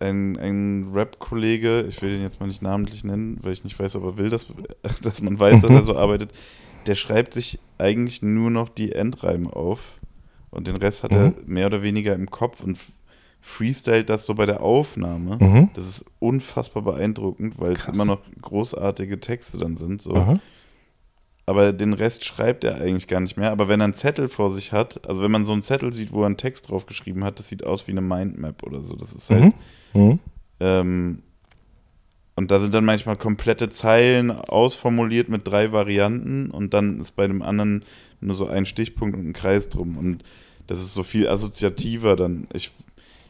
ein, ein Rap-Kollege, ich will den jetzt mal nicht namentlich nennen, weil ich nicht weiß, ob er will, dass, <laughs> dass man weiß, dass er so <laughs> arbeitet, der schreibt sich eigentlich nur noch die Endreime auf und den Rest hat mhm. er mehr oder weniger im Kopf und freestylt das so bei der Aufnahme. Mhm. Das ist unfassbar beeindruckend, weil Krass. es immer noch großartige Texte dann sind. So. aber den Rest schreibt er eigentlich gar nicht mehr. Aber wenn er einen Zettel vor sich hat, also wenn man so einen Zettel sieht, wo er einen Text drauf geschrieben hat, das sieht aus wie eine Mindmap oder so. Das ist halt. Mhm. Mhm. Ähm, und da sind dann manchmal komplette Zeilen ausformuliert mit drei Varianten und dann ist bei dem anderen nur so ein Stichpunkt und ein Kreis drum. Und das ist so viel assoziativer dann. Ich,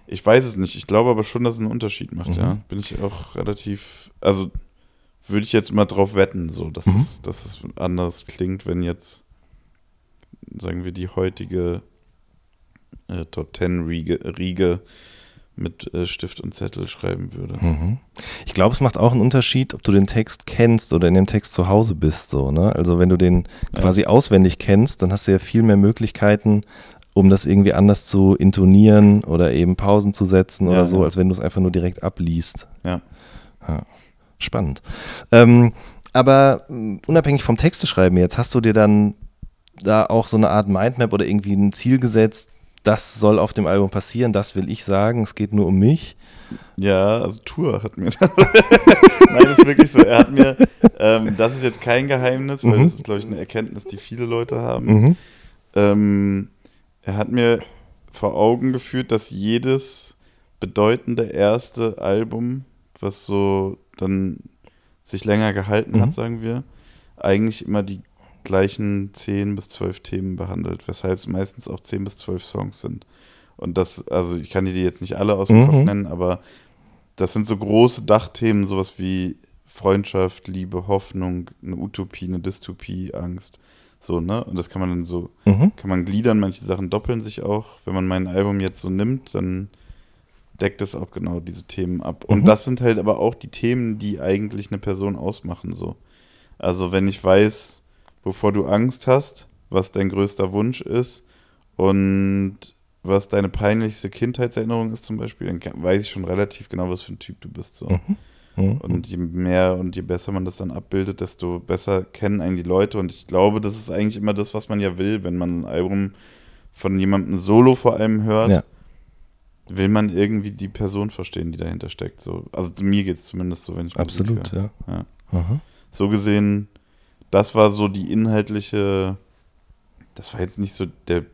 ich weiß es nicht. Ich glaube aber schon, dass es einen Unterschied macht, mhm. ja. Bin ich auch relativ. Also würde ich jetzt mal drauf wetten, so, dass, mhm. es, dass es anders klingt, wenn jetzt, sagen wir, die heutige äh, Top Ten Riege, Riege mit äh, Stift und Zettel schreiben würde. Mhm. Ich glaube, es macht auch einen Unterschied, ob du den Text kennst oder in dem Text zu Hause bist. So, ne? Also wenn du den ja. quasi auswendig kennst, dann hast du ja viel mehr Möglichkeiten, um das irgendwie anders zu intonieren oder eben Pausen zu setzen ja, oder so, ja. als wenn du es einfach nur direkt abliest. Ja. ja. Spannend. Ähm, aber mm, unabhängig vom Texteschreiben jetzt, hast du dir dann da auch so eine Art Mindmap oder irgendwie ein Ziel gesetzt, das soll auf dem Album passieren, das will ich sagen, es geht nur um mich. Ja, also Tour hat mir. <laughs> Nein, das ist wirklich so. Er hat mir, ähm, das ist jetzt kein Geheimnis, weil mhm. das ist, glaube ich, eine Erkenntnis, die viele Leute haben. Mhm. Ähm, er hat mir vor Augen geführt, dass jedes bedeutende erste Album, was so dann sich länger gehalten mhm. hat, sagen wir, eigentlich immer die gleichen 10 bis 12 Themen behandelt, weshalb es meistens auch 10 bis 12 Songs sind. Und das, also ich kann die jetzt nicht alle aus dem mhm. Kopf nennen, aber das sind so große Dachthemen, sowas wie Freundschaft, Liebe, Hoffnung, eine Utopie, eine Dystopie, Angst. So, ne? Und das kann man dann so, mhm. kann man gliedern, manche Sachen doppeln sich auch. Wenn man mein Album jetzt so nimmt, dann deckt es auch genau diese Themen ab. Und mhm. das sind halt aber auch die Themen, die eigentlich eine Person ausmachen. So. Also wenn ich weiß, wovor du Angst hast, was dein größter Wunsch ist und was deine peinlichste Kindheitserinnerung ist zum Beispiel, dann weiß ich schon relativ genau, was für ein Typ du bist. So. Mhm. Mhm. Und je mehr und je besser man das dann abbildet, desto besser kennen einen die Leute. Und ich glaube, das ist eigentlich immer das, was man ja will, wenn man ein Album von jemandem solo vor allem hört. Ja will man irgendwie die Person verstehen, die dahinter steckt. So. Also mir geht es zumindest so, wenn ich Absolut, ja. ja. So gesehen, das war so die inhaltliche, das war jetzt nicht so der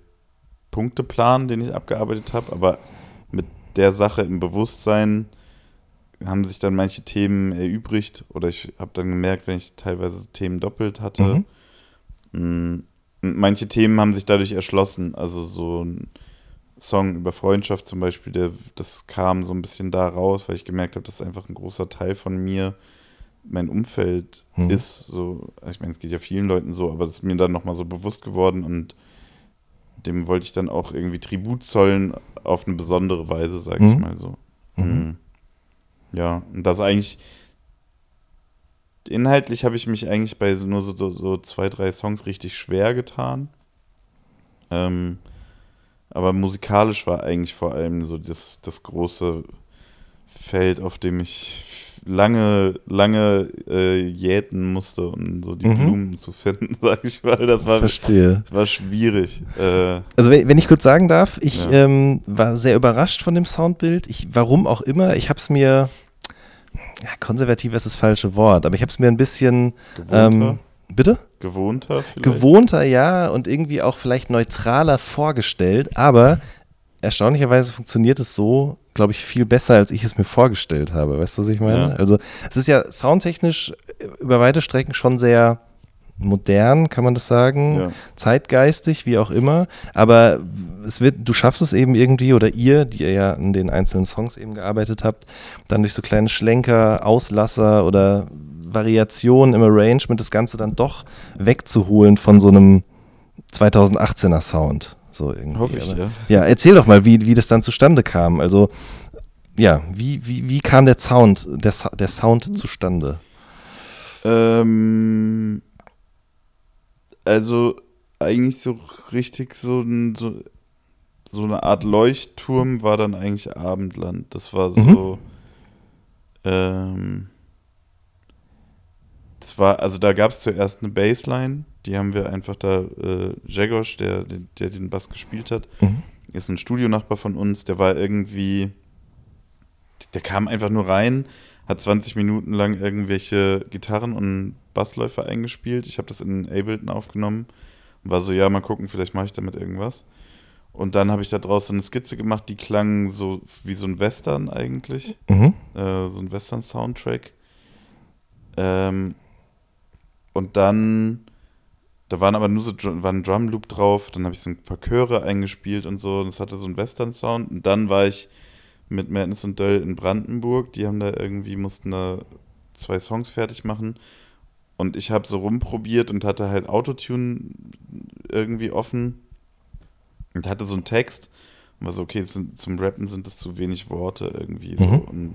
Punkteplan, den ich abgearbeitet habe, aber mit der Sache im Bewusstsein haben sich dann manche Themen erübrigt oder ich habe dann gemerkt, wenn ich teilweise Themen doppelt hatte, mhm. Mm, manche Themen haben sich dadurch erschlossen. Also so ein Song über Freundschaft zum Beispiel, der, das kam so ein bisschen da raus, weil ich gemerkt habe, dass einfach ein großer Teil von mir mein Umfeld hm. ist. So, ich meine, es geht ja vielen Leuten so, aber das ist mir dann nochmal so bewusst geworden und dem wollte ich dann auch irgendwie Tribut zollen auf eine besondere Weise, sag hm. ich mal so. Mhm. Ja, und das eigentlich inhaltlich habe ich mich eigentlich bei nur so, so, so, zwei, drei Songs richtig schwer getan. Ähm, aber musikalisch war eigentlich vor allem so das, das große Feld, auf dem ich lange, lange äh, jäten musste, um so die mhm. Blumen zu finden, <laughs> sag ich mal. Das war, Verstehe. Das war schwierig. Äh, also wenn, wenn, ich kurz sagen darf, ich ja. ähm, war sehr überrascht von dem Soundbild. Ich, warum auch immer, ich habe es mir, ja, konservativ ist das falsche Wort, aber ich habe es mir ein bisschen... Ähm, bitte? Gewohnter vielleicht? Gewohnter, ja, und irgendwie auch vielleicht neutraler vorgestellt, aber erstaunlicherweise funktioniert es so, glaube ich, viel besser, als ich es mir vorgestellt habe. Weißt du, was ich meine? Ja. Also, es ist ja soundtechnisch über weite Strecken schon sehr modern, kann man das sagen, ja. zeitgeistig, wie auch immer. Aber es wird, du schaffst es eben irgendwie, oder ihr, die ihr ja an den einzelnen Songs eben gearbeitet habt, dann durch so kleine Schlenker, Auslasser oder Variationen im Arrangement das Ganze dann doch wegzuholen von so einem 2018er Sound. So irgendwie. Hoffe ich, ja. Ja, erzähl doch mal, wie, wie das dann zustande kam. Also, ja, wie, wie, wie kam der Sound, der, der Sound zustande? Ähm, also, eigentlich so richtig so, ein, so, so eine Art Leuchtturm war dann eigentlich Abendland. Das war so, mhm. ähm, das war, also da gab es zuerst eine Bassline, die haben wir einfach da, äh, Jagosch, der, der den Bass gespielt hat, mhm. ist ein Studionachbar von uns, der war irgendwie, der kam einfach nur rein, hat 20 Minuten lang irgendwelche Gitarren und Bassläufer eingespielt. Ich habe das in Ableton aufgenommen und war so, ja, mal gucken, vielleicht mache ich damit irgendwas. Und dann habe ich da draußen eine Skizze gemacht, die klang so wie so ein Western eigentlich. Mhm. Äh, so ein Western-Soundtrack. Ähm, und dann, da waren aber nur so war ein Drumloop drauf, dann habe ich so ein paar Chöre eingespielt und so. Und es hatte so einen Western-Sound. Und dann war ich mit Madness und Döll in Brandenburg. Die haben da irgendwie, mussten da zwei Songs fertig machen. Und ich habe so rumprobiert und hatte halt Autotune irgendwie offen und hatte so einen Text und war so, okay, sind, zum Rappen sind das zu wenig Worte irgendwie so. Mhm. Und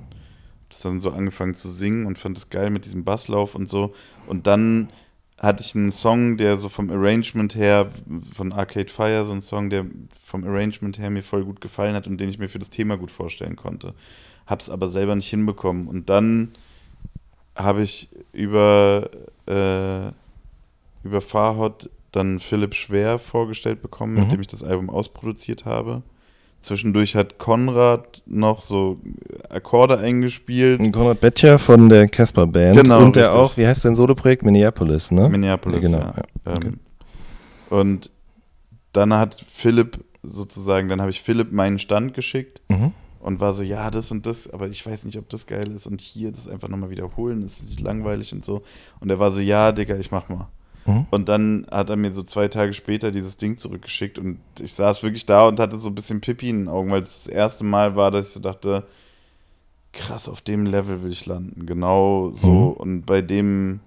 das dann so angefangen zu singen und fand es geil mit diesem Basslauf und so. Und dann hatte ich einen Song, der so vom Arrangement her, von Arcade Fire, so ein Song, der vom Arrangement her mir voll gut gefallen hat und den ich mir für das Thema gut vorstellen konnte. Hab's aber selber nicht hinbekommen. Und dann habe ich über, äh, über Farhot dann Philipp Schwer vorgestellt bekommen, mhm. mit dem ich das Album ausproduziert habe. Zwischendurch hat Konrad noch so Akkorde eingespielt. Konrad Bettcher von der Casper Band. Genau. Und der richtig. auch, wie heißt dein Soloprojekt? Minneapolis, ne? Minneapolis, ja. Genau. Ja. Ja. Okay. Ähm, und dann hat Philipp sozusagen, dann habe ich Philipp meinen Stand geschickt mhm. und war so, ja, das und das, aber ich weiß nicht, ob das geil ist und hier das einfach nochmal wiederholen, das ist nicht langweilig und so. Und er war so, ja, Digga, ich mach mal. Mhm. Und dann hat er mir so zwei Tage später dieses Ding zurückgeschickt und ich saß wirklich da und hatte so ein bisschen Pipi in den Augen, weil es das erste Mal war, dass ich so dachte, krass, auf dem Level will ich landen. Genau so. Mhm. Und bei dem,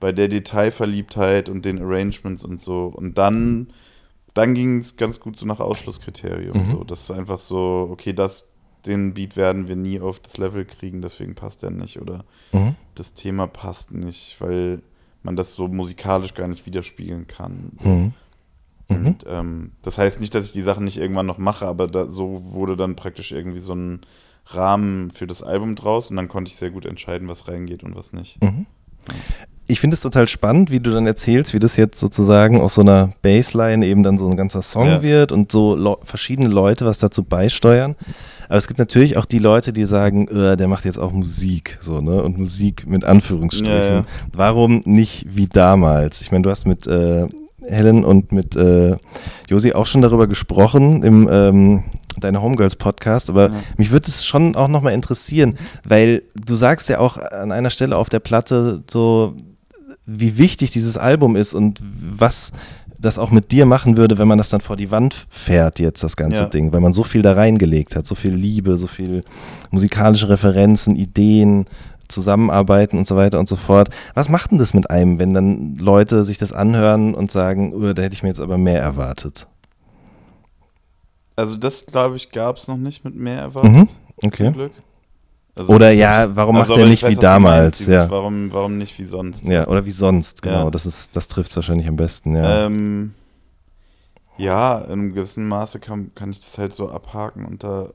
bei der Detailverliebtheit und den Arrangements und so. Und dann, dann ging es ganz gut so nach Ausschlusskriterium. Mhm. So. Das ist einfach so, okay, das, den Beat werden wir nie auf das Level kriegen, deswegen passt der nicht. Oder mhm. das Thema passt nicht, weil man das so musikalisch gar nicht widerspiegeln kann. Mhm. Mhm. Und ähm, das heißt nicht, dass ich die Sachen nicht irgendwann noch mache, aber da, so wurde dann praktisch irgendwie so ein Rahmen für das Album draus und dann konnte ich sehr gut entscheiden, was reingeht und was nicht. Mhm. Ich finde es total spannend, wie du dann erzählst, wie das jetzt sozusagen aus so einer Bassline eben dann so ein ganzer Song ja. wird und so verschiedene Leute was dazu beisteuern. Aber es gibt natürlich auch die Leute, die sagen, äh, der macht jetzt auch Musik, so, ne? Und Musik mit Anführungsstrichen. Ja, ja. Warum nicht wie damals? Ich meine, du hast mit äh, Helen und mit äh, Josi auch schon darüber gesprochen im ähm, deine Homegirls Podcast, aber ja. mich würde es schon auch nochmal interessieren, weil du sagst ja auch an einer Stelle auf der Platte so, wie wichtig dieses Album ist und was das auch mit dir machen würde, wenn man das dann vor die Wand fährt, jetzt das ganze ja. Ding, weil man so viel da reingelegt hat, so viel Liebe, so viel musikalische Referenzen, Ideen, Zusammenarbeiten und so weiter und so fort. Was macht denn das mit einem, wenn dann Leute sich das anhören und sagen, oh, da hätte ich mir jetzt aber mehr erwartet? Also das, glaube ich, gab es noch nicht mit mehr erwartet. Mhm. Okay. Glück. Also oder ja, warum also, macht er nicht weiß, wie damals? Meinst, ja. warum, warum nicht wie sonst? Ja, oder wie sonst, genau. Ja. Das, ist, das trifft es wahrscheinlich am besten, ja. Ähm, ja, in einem gewissen Maße kann, kann ich das halt so abhaken und da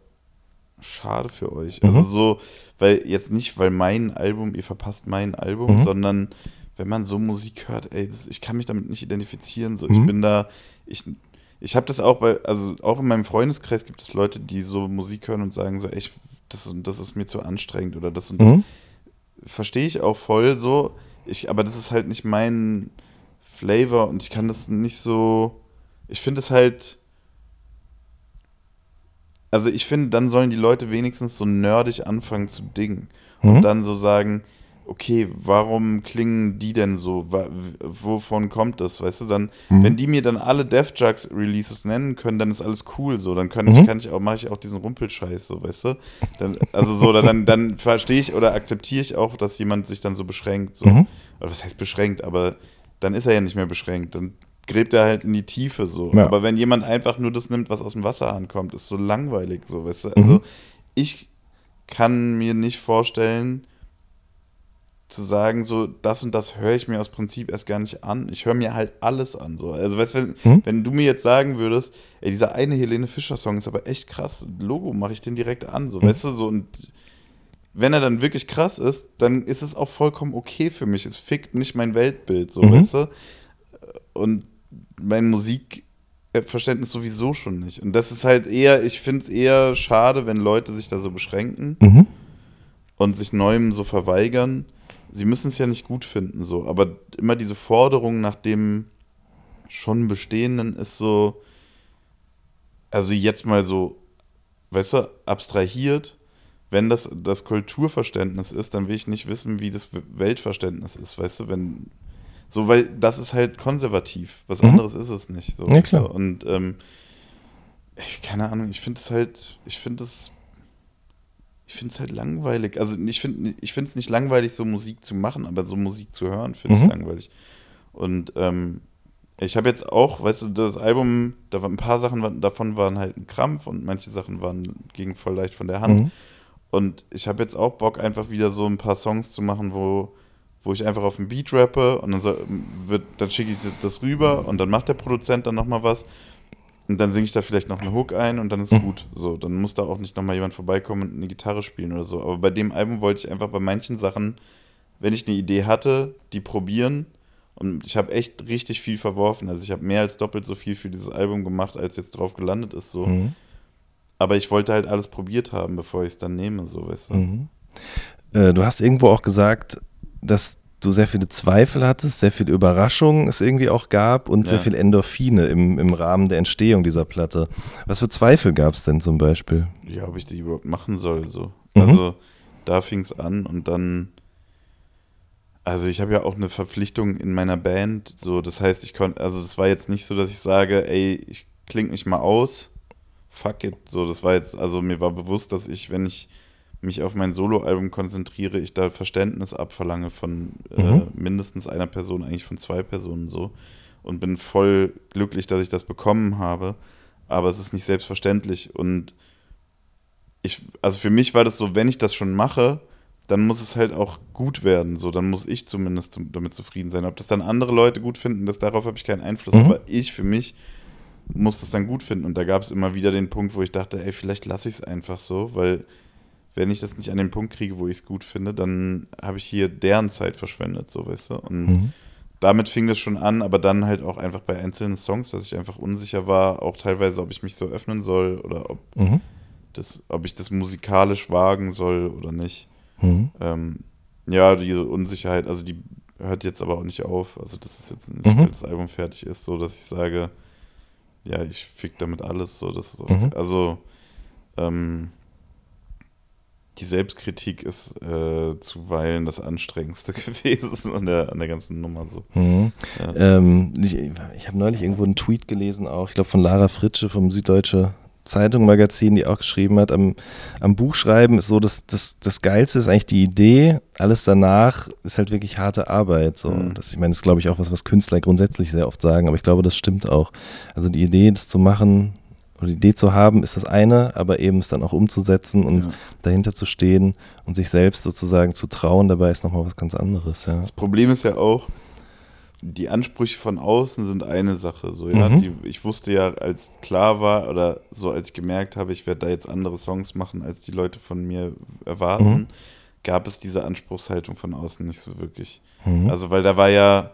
schade für euch. Mhm. Also so, weil jetzt nicht, weil mein Album, ihr verpasst mein Album, mhm. sondern wenn man so Musik hört, ey, das, ich kann mich damit nicht identifizieren. So, mhm. ich bin da, ich, ich habe das auch bei, also auch in meinem Freundeskreis gibt es Leute, die so Musik hören und sagen so, ey, ich das und das ist mir zu anstrengend oder das und das. Mhm. Verstehe ich auch voll so. Ich, aber das ist halt nicht mein Flavor und ich kann das nicht so. Ich finde es halt. Also ich finde, dann sollen die Leute wenigstens so nerdig anfangen zu dingen. Mhm. Und dann so sagen, okay, warum klingen die denn so? Wovon kommt das? Weißt du, dann, mhm. wenn die mir dann alle Def Jugs Releases nennen können, dann ist alles cool so. Dann kann mhm. ich, kann ich auch, mache ich auch diesen Rumpelscheiß, so, weißt du? Dann, also so, dann, dann verstehe ich oder akzeptiere ich auch, dass jemand sich dann so beschränkt. So. Mhm. Oder was heißt beschränkt, aber dann ist er ja nicht mehr beschränkt. Dann gräbt er halt in die Tiefe so. Ja. Aber wenn jemand einfach nur das nimmt, was aus dem Wasser ankommt, ist so langweilig, so, weißt du? Also mhm. ich kann mir nicht vorstellen, zu sagen, so das und das höre ich mir aus Prinzip erst gar nicht an. Ich höre mir halt alles an. So. Also weißt, wenn, hm? wenn du mir jetzt sagen würdest, ey, dieser eine Helene Fischer-Song ist aber echt krass, Logo mache ich den direkt an, so, hm? weißt du, so und wenn er dann wirklich krass ist, dann ist es auch vollkommen okay für mich. Es fickt nicht mein Weltbild, so, mhm. weißt du? Und mein Musikverständnis sowieso schon nicht. Und das ist halt eher, ich finde es eher schade, wenn Leute sich da so beschränken. Mhm und sich Neuem so verweigern. Sie müssen es ja nicht gut finden, so, aber immer diese Forderung nach dem schon Bestehenden ist so, also jetzt mal so, weißt du, abstrahiert, wenn das das Kulturverständnis ist, dann will ich nicht wissen, wie das Weltverständnis ist, weißt du, wenn so, weil das ist halt konservativ, was mhm. anderes ist es nicht. So, ja, klar. Und ähm, ich, keine Ahnung, ich finde es halt, ich finde es, ich finde es halt langweilig. Also ich finde ich es nicht langweilig, so Musik zu machen, aber so Musik zu hören, finde mhm. ich langweilig. Und ähm, ich habe jetzt auch, weißt du, das Album, da waren ein paar Sachen davon waren halt ein Krampf und manche Sachen waren gingen voll leicht von der Hand. Mhm. Und ich habe jetzt auch Bock, einfach wieder so ein paar Songs zu machen, wo, wo ich einfach auf den Beat rappe und dann, so, dann schicke ich das rüber und dann macht der Produzent dann nochmal was. Und dann singe ich da vielleicht noch eine Hook ein und dann ist mhm. gut. So, dann muss da auch nicht nochmal jemand vorbeikommen und eine Gitarre spielen oder so. Aber bei dem Album wollte ich einfach bei manchen Sachen, wenn ich eine Idee hatte, die probieren und ich habe echt richtig viel verworfen. Also ich habe mehr als doppelt so viel für dieses Album gemacht, als jetzt drauf gelandet ist. So. Mhm. Aber ich wollte halt alles probiert haben, bevor ich es dann nehme, so weißt du. Mhm. Äh, du hast irgendwo auch gesagt, dass du sehr viele Zweifel hattest, sehr viele Überraschungen es irgendwie auch gab und ja. sehr viel Endorphine im, im Rahmen der Entstehung dieser Platte. Was für Zweifel gab es denn zum Beispiel? Ja, ob ich die überhaupt machen soll. So. Mhm. Also da fing es an und dann also ich habe ja auch eine Verpflichtung in meiner Band, so das heißt, ich konnte, also das war jetzt nicht so, dass ich sage, ey, ich klinge mich mal aus, fuck it, so das war jetzt, also mir war bewusst, dass ich, wenn ich mich auf mein Soloalbum konzentriere, ich da Verständnis abverlange von äh, mhm. mindestens einer Person, eigentlich von zwei Personen so und bin voll glücklich, dass ich das bekommen habe, aber es ist nicht selbstverständlich und ich, also für mich war das so, wenn ich das schon mache, dann muss es halt auch gut werden. So, dann muss ich zumindest damit zufrieden sein. Ob das dann andere Leute gut finden, das, darauf habe ich keinen Einfluss. Mhm. Aber ich für mich muss das dann gut finden. Und da gab es immer wieder den Punkt, wo ich dachte, ey, vielleicht lasse ich es einfach so, weil wenn ich das nicht an den Punkt kriege, wo ich es gut finde, dann habe ich hier deren Zeit verschwendet, so weißt du. Und mhm. damit fing das schon an, aber dann halt auch einfach bei einzelnen Songs, dass ich einfach unsicher war, auch teilweise, ob ich mich so öffnen soll oder ob, mhm. das, ob ich das musikalisch wagen soll oder nicht. Mhm. Ähm, ja, diese Unsicherheit, also die hört jetzt aber auch nicht auf. Also das ist jetzt nicht, mhm. weil das Album fertig ist, so dass ich sage, ja, ich fick damit alles. So, das auch, mhm. Also ähm, die Selbstkritik ist äh, zuweilen das Anstrengendste <laughs> gewesen an der, an der ganzen Nummer. So. Mhm. Ja. Ähm, ich ich habe neulich irgendwo einen Tweet gelesen, auch, ich glaube von Lara Fritsche vom Süddeutsche Zeitung, Magazin, die auch geschrieben hat, am, am Buchschreiben ist so, dass das, das Geilste ist eigentlich die Idee, alles danach ist halt wirklich harte Arbeit. So. Mhm. Das, ich meine, das ist glaube ich auch was, was Künstler grundsätzlich sehr oft sagen, aber ich glaube, das stimmt auch. Also die Idee, das zu machen oder die Idee zu haben, ist das eine, aber eben es dann auch umzusetzen und ja. dahinter zu stehen und sich selbst sozusagen zu trauen, dabei ist nochmal was ganz anderes. Ja. Das Problem ist ja auch, die Ansprüche von außen sind eine Sache. So, ja? Mhm. Die, ich wusste ja, als klar war oder so, als ich gemerkt habe, ich werde da jetzt andere Songs machen, als die Leute von mir erwarten, mhm. gab es diese Anspruchshaltung von außen nicht so wirklich. Mhm. Also, weil da war ja,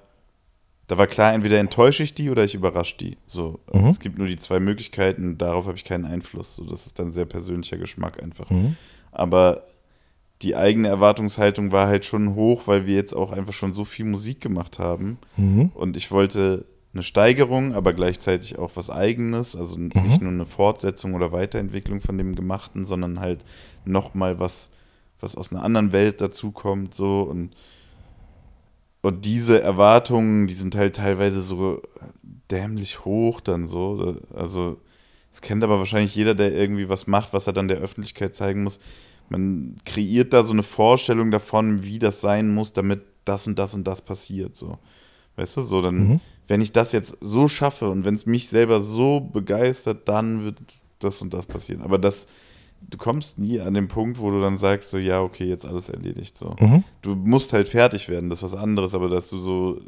da war klar, entweder enttäusche ich die oder ich überrasche die. So, mhm. es gibt nur die zwei Möglichkeiten, darauf habe ich keinen Einfluss. So, das ist dann sehr persönlicher Geschmack einfach. Mhm. Aber die eigene Erwartungshaltung war halt schon hoch, weil wir jetzt auch einfach schon so viel Musik gemacht haben. Mhm. Und ich wollte eine Steigerung, aber gleichzeitig auch was Eigenes, also mhm. nicht nur eine Fortsetzung oder Weiterentwicklung von dem Gemachten, sondern halt nochmal was, was aus einer anderen Welt dazukommt, so und und diese Erwartungen, die sind halt teilweise so dämlich hoch dann so. Also, es kennt aber wahrscheinlich jeder, der irgendwie was macht, was er dann der Öffentlichkeit zeigen muss man kreiert da so eine Vorstellung davon, wie das sein muss, damit das und das und das passiert. So. Weißt du, so dann, mhm. wenn ich das jetzt so schaffe und wenn es mich selber so begeistert, dann wird das und das passieren. Aber das, du kommst nie an den Punkt, wo du dann sagst, so, ja, okay, jetzt alles erledigt. So. Mhm. Du musst halt fertig werden, das ist was anderes, aber dass du so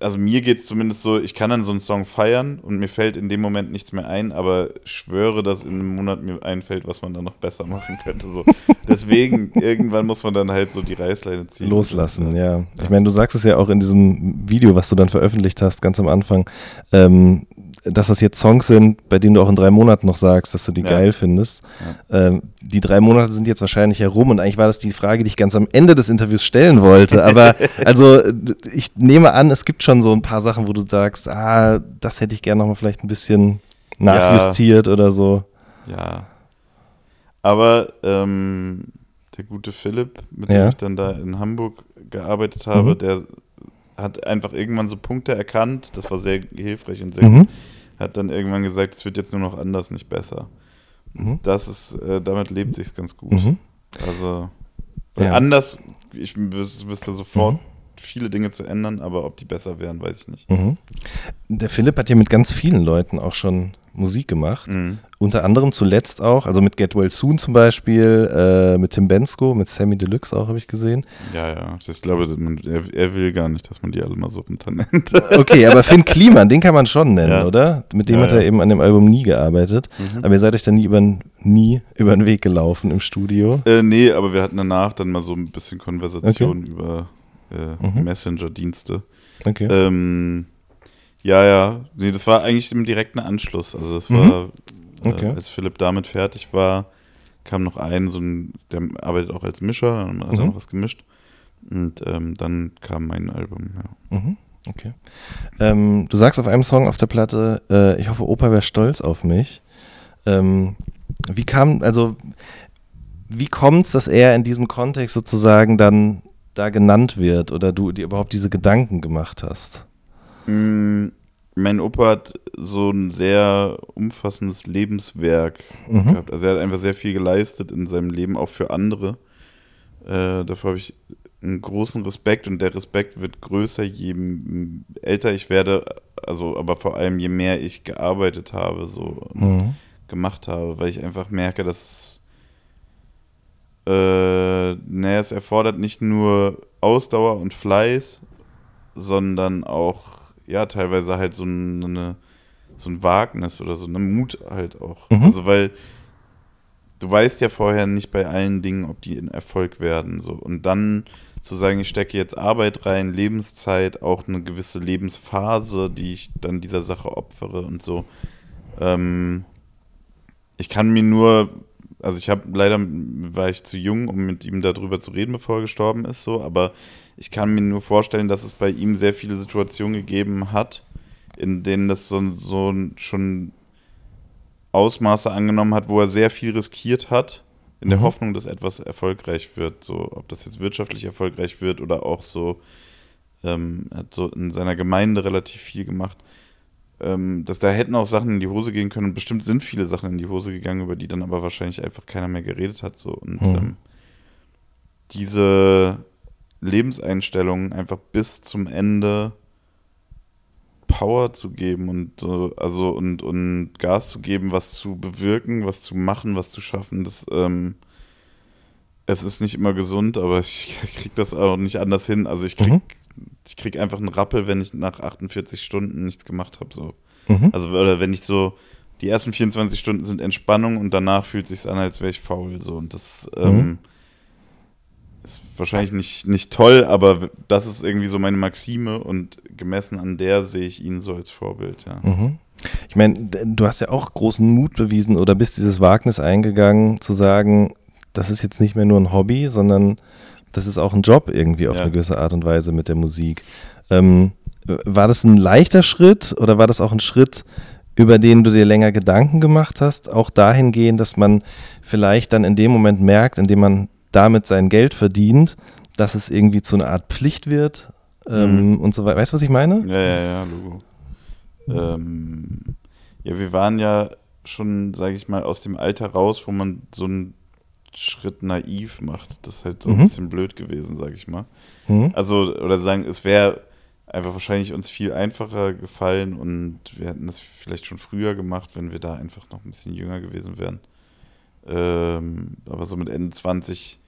also mir geht es zumindest so, ich kann dann so einen Song feiern und mir fällt in dem Moment nichts mehr ein, aber schwöre, dass in einem Monat mir einfällt, was man dann noch besser machen könnte. So. <laughs> Deswegen, irgendwann muss man dann halt so die Reißleine ziehen. Loslassen, ja. Ich meine, du sagst es ja auch in diesem Video, was du dann veröffentlicht hast, ganz am Anfang. Ähm, dass das jetzt Songs sind, bei denen du auch in drei Monaten noch sagst, dass du die ja. geil findest. Ja. Ähm, die drei Monate sind jetzt wahrscheinlich herum und eigentlich war das die Frage, die ich ganz am Ende des Interviews stellen wollte. <laughs> Aber also ich nehme an, es gibt schon so ein paar Sachen, wo du sagst, ah, das hätte ich gerne nochmal vielleicht ein bisschen nachjustiert ja. oder so. Ja. Aber ähm, der gute Philipp, mit dem ich dann da in Hamburg gearbeitet habe, mhm. der hat einfach irgendwann so Punkte erkannt, das war sehr hilfreich und sehr mhm. gut, hat dann irgendwann gesagt, es wird jetzt nur noch anders, nicht besser. Mhm. Das ist, äh, damit lebt sich ganz gut. Mhm. Also ja. anders, ich wüsste sofort mhm. viele Dinge zu ändern, aber ob die besser wären, weiß ich nicht. Mhm. Der Philipp hat ja mit ganz vielen Leuten auch schon Musik gemacht. Mhm. Unter anderem zuletzt auch, also mit Get Well Soon zum Beispiel, äh, mit Tim Bensko, mit Sammy Deluxe auch, habe ich gesehen. Ja, ja. Ich glaube, man, er, er, will gar nicht, dass man die alle mal so runternennt. <laughs> okay, aber Finn Kliman, den kann man schon nennen, ja. oder? Mit dem ja, hat er ja. eben an dem Album nie gearbeitet. Mhm. Aber ihr seid euch dann nie über, nie über den Weg gelaufen im Studio? Äh, nee, aber wir hatten danach dann mal so ein bisschen Konversation okay. über äh, mhm. Messenger-Dienste. Okay. Ähm, ja, ja. Nee, das war eigentlich im direkten Anschluss. Also das war, mhm. okay. äh, als Philipp damit fertig war, kam noch ein, so ein, der arbeitet auch als Mischer, dann hat mhm. er noch was gemischt. Und ähm, dann kam mein Album, ja. Mhm. Okay. Ähm, du sagst auf einem Song auf der Platte, äh, ich hoffe, Opa wäre stolz auf mich. Ähm, wie kam, also, wie kommt es, dass er in diesem Kontext sozusagen dann da genannt wird oder du dir überhaupt diese Gedanken gemacht hast? Mm, mein Opa hat so ein sehr umfassendes Lebenswerk mhm. gehabt. Also er hat einfach sehr viel geleistet in seinem Leben, auch für andere. Äh, dafür habe ich einen großen Respekt und der Respekt wird größer, je älter ich werde, also aber vor allem je mehr ich gearbeitet habe, so mhm. gemacht habe, weil ich einfach merke, dass äh, naja, es erfordert nicht nur Ausdauer und Fleiß, sondern auch ja, teilweise halt so eine, so ein Wagnis oder so eine Mut halt auch. Mhm. Also, weil du weißt ja vorher nicht bei allen Dingen, ob die ein Erfolg werden. So. Und dann zu sagen, ich stecke jetzt Arbeit rein, Lebenszeit, auch eine gewisse Lebensphase, die ich dann dieser Sache opfere und so. Ähm, ich kann mir nur, also ich habe leider war ich zu jung, um mit ihm darüber zu reden, bevor er gestorben ist, so, aber ich kann mir nur vorstellen, dass es bei ihm sehr viele Situationen gegeben hat, in denen das so, so schon Ausmaße angenommen hat, wo er sehr viel riskiert hat, in der mhm. Hoffnung, dass etwas erfolgreich wird. So, ob das jetzt wirtschaftlich erfolgreich wird oder auch so, ähm, hat so in seiner Gemeinde relativ viel gemacht. Ähm, dass da hätten auch Sachen in die Hose gehen können. Und bestimmt sind viele Sachen in die Hose gegangen, über die dann aber wahrscheinlich einfach keiner mehr geredet hat. So. Und mhm. ähm, diese Lebenseinstellung einfach bis zum Ende Power zu geben und also und, und Gas zu geben, was zu bewirken, was zu machen, was zu schaffen, das ähm, es ist nicht immer gesund, aber ich <laughs> krieg das auch nicht anders hin. Also ich krieg, mhm. ich krieg einfach einen Rappel, wenn ich nach 48 Stunden nichts gemacht habe. So. Mhm. Also oder wenn ich so, die ersten 24 Stunden sind Entspannung und danach fühlt es sich an, als wäre ich faul. So. Und das mhm. ähm, ist wahrscheinlich nicht, nicht toll, aber das ist irgendwie so meine Maxime und gemessen an der sehe ich ihn so als Vorbild, ja. Mhm. Ich meine, du hast ja auch großen Mut bewiesen oder bist dieses Wagnis eingegangen, zu sagen, das ist jetzt nicht mehr nur ein Hobby, sondern das ist auch ein Job irgendwie auf ja. eine gewisse Art und Weise mit der Musik. Ähm, war das ein leichter Schritt oder war das auch ein Schritt, über den du dir länger Gedanken gemacht hast, auch dahingehend, dass man vielleicht dann in dem Moment merkt, in dem man damit sein Geld verdient, dass es irgendwie zu einer Art Pflicht wird ähm, mhm. und so weiter. Weißt du, was ich meine? Ja, ja, ja, Logo. Ähm, ja, wir waren ja schon, sage ich mal, aus dem Alter raus, wo man so einen Schritt naiv macht. Das ist halt so mhm. ein bisschen blöd gewesen, sage ich mal. Mhm. Also, oder sagen, es wäre einfach wahrscheinlich uns viel einfacher gefallen und wir hätten das vielleicht schon früher gemacht, wenn wir da einfach noch ein bisschen jünger gewesen wären. Ähm, aber so mit Ende 20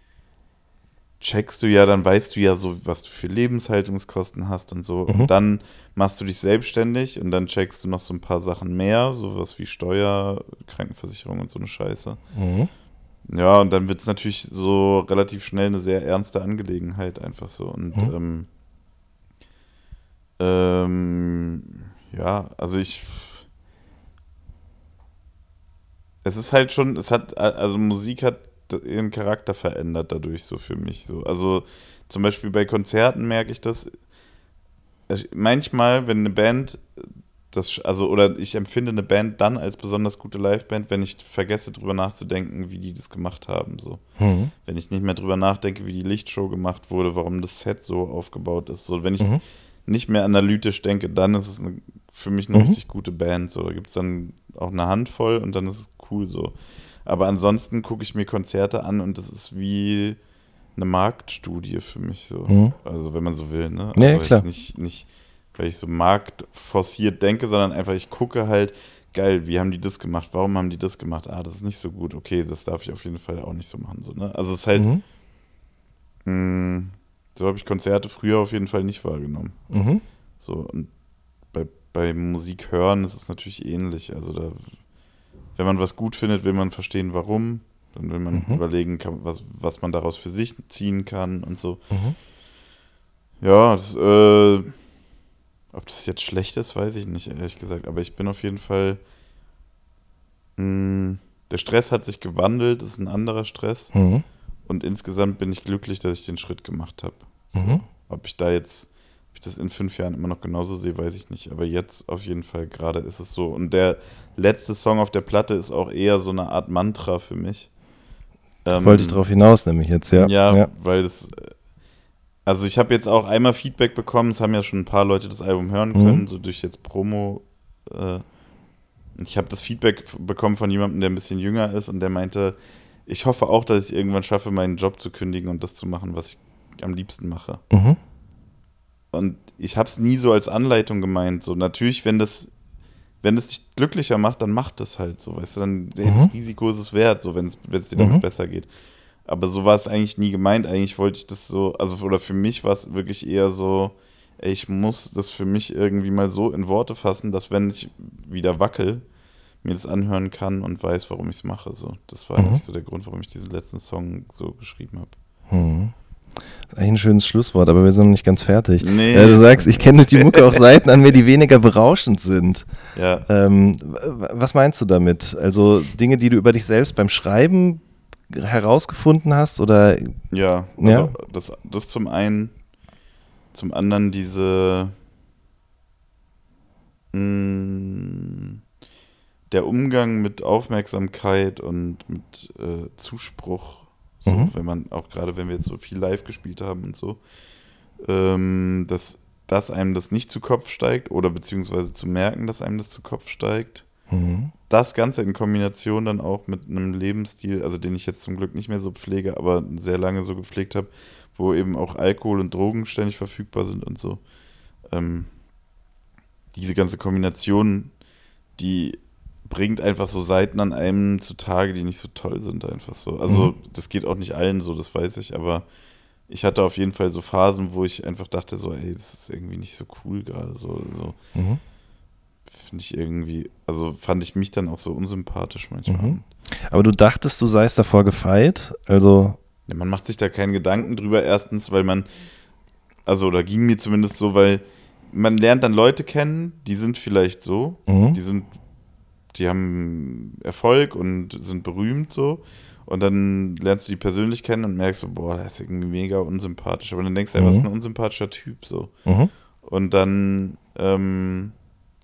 checkst du ja, dann weißt du ja so, was du für Lebenshaltungskosten hast und so. Mhm. Und dann machst du dich selbstständig und dann checkst du noch so ein paar Sachen mehr, sowas wie Steuer, Krankenversicherung und so eine Scheiße. Mhm. Ja, und dann wird es natürlich so relativ schnell eine sehr ernste Angelegenheit einfach so. Und mhm. ähm, ähm, ja, also ich es ist halt schon, es hat, also Musik hat ihren Charakter verändert dadurch so für mich. So. Also zum Beispiel bei Konzerten merke ich das. Manchmal, wenn eine Band das, also, oder ich empfinde eine Band dann als besonders gute Liveband, wenn ich vergesse, drüber nachzudenken, wie die das gemacht haben. So. Mhm. Wenn ich nicht mehr drüber nachdenke, wie die Lichtshow gemacht wurde, warum das Set so aufgebaut ist. So, wenn ich mhm. nicht mehr analytisch denke, dann ist es eine, für mich eine mhm. richtig gute Band. So. Da gibt es dann auch eine Handvoll und dann ist es cool so. Aber ansonsten gucke ich mir Konzerte an und das ist wie eine Marktstudie für mich so. Mhm. Also wenn man so will, ne? Also ja, klar. Nicht, nicht, weil ich so marktforciert denke, sondern einfach, ich gucke halt, geil, wie haben die das gemacht? Warum haben die das gemacht? Ah, das ist nicht so gut. Okay, das darf ich auf jeden Fall auch nicht so machen. So, ne? Also es ist halt, mhm. mh, mm, so habe ich Konzerte früher auf jeden Fall nicht wahrgenommen. Mhm. So, und bei, bei Musik hören ist es natürlich ähnlich. Also da wenn man was gut findet, will man verstehen, warum. Dann will man mhm. überlegen, kann, was, was man daraus für sich ziehen kann und so. Mhm. Ja, das, äh, ob das jetzt schlecht ist, weiß ich nicht, ehrlich gesagt. Aber ich bin auf jeden Fall. Mh, hm, der Stress hat sich gewandelt, ist ein anderer Stress. Mhm. Und insgesamt bin ich glücklich, dass ich den Schritt gemacht habe. Mhm. Ob ich da jetzt ob ich das in fünf Jahren immer noch genauso sehe, weiß ich nicht. Aber jetzt auf jeden Fall gerade ist es so. Und der letzte Song auf der Platte ist auch eher so eine Art Mantra für mich. Ähm, wollte ich darauf hinaus, nämlich jetzt, ja. Ja, ja. weil das. Also ich habe jetzt auch einmal Feedback bekommen, es haben ja schon ein paar Leute das Album hören können, mhm. so durch jetzt Promo. Äh, ich habe das Feedback bekommen von jemandem, der ein bisschen jünger ist und der meinte, ich hoffe auch, dass ich irgendwann schaffe, meinen Job zu kündigen und das zu machen, was ich am liebsten mache. Mhm. Und ich habe es nie so als Anleitung gemeint. So natürlich, wenn das, wenn es dich glücklicher macht, dann macht das halt so, weißt du, dann mhm. das Risiko ist es wert, so wenn es dir damit mhm. besser geht. Aber so war es eigentlich nie gemeint. Eigentlich wollte ich das so, also oder für mich war es wirklich eher so, ey, ich muss das für mich irgendwie mal so in Worte fassen, dass wenn ich wieder wackel, mir das anhören kann und weiß, warum ich es mache. So, das war mhm. eigentlich so der Grund, warum ich diesen letzten Song so geschrieben habe. Mhm. Das ist eigentlich ein schönes Schlusswort, aber wir sind noch nicht ganz fertig. Nee. Ja, du sagst, ich kenne durch die Mucke auch Seiten an mir, die weniger berauschend sind. Ja. Ähm, was meinst du damit? Also Dinge, die du über dich selbst beim Schreiben herausgefunden hast oder? Ja, also ja? Das, das zum einen, zum anderen diese mh, mm, der Umgang mit Aufmerksamkeit und mit äh, Zuspruch so, mhm. Wenn man, auch gerade wenn wir jetzt so viel live gespielt haben und so, ähm, dass, dass einem das nicht zu Kopf steigt oder beziehungsweise zu merken, dass einem das zu Kopf steigt. Mhm. Das Ganze in Kombination dann auch mit einem Lebensstil, also den ich jetzt zum Glück nicht mehr so pflege, aber sehr lange so gepflegt habe, wo eben auch Alkohol und Drogen ständig verfügbar sind und so. Ähm, diese ganze Kombination, die bringt einfach so Seiten an einem zutage, die nicht so toll sind, einfach so. Also, mhm. das geht auch nicht allen so, das weiß ich, aber ich hatte auf jeden Fall so Phasen, wo ich einfach dachte, so, ey, das ist irgendwie nicht so cool gerade, so. so. Mhm. Finde ich irgendwie, also fand ich mich dann auch so unsympathisch manchmal. Mhm. Aber du dachtest, du seist davor gefeit, also. Ja, man macht sich da keinen Gedanken drüber, erstens, weil man, also, oder ging mir zumindest so, weil man lernt dann Leute kennen, die sind vielleicht so, mhm. die sind die haben Erfolg und sind berühmt so. Und dann lernst du die persönlich kennen und merkst so, boah, der ist irgendwie mega unsympathisch. Aber dann denkst du, mhm. was ist ein unsympathischer Typ so. Mhm. Und dann ähm,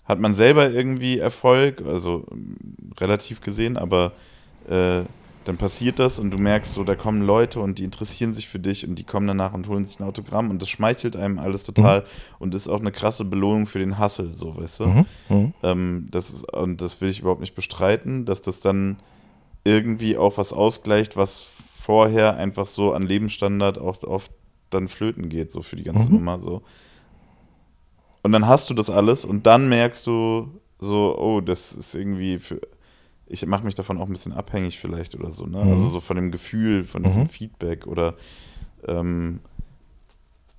hat man selber irgendwie Erfolg, also relativ gesehen, aber äh, dann passiert das und du merkst so, da kommen Leute und die interessieren sich für dich und die kommen danach und holen sich ein Autogramm und das schmeichelt einem alles total mhm. und ist auch eine krasse Belohnung für den Hassel, so, weißt du? Mhm. Mhm. Ähm, das ist, und das will ich überhaupt nicht bestreiten, dass das dann irgendwie auch was ausgleicht, was vorher einfach so an Lebensstandard auch oft dann flöten geht, so für die ganze mhm. Nummer, so. Und dann hast du das alles und dann merkst du so, oh, das ist irgendwie für ich mache mich davon auch ein bisschen abhängig vielleicht oder so, ne? Mhm. Also so von dem Gefühl, von diesem mhm. Feedback oder ähm,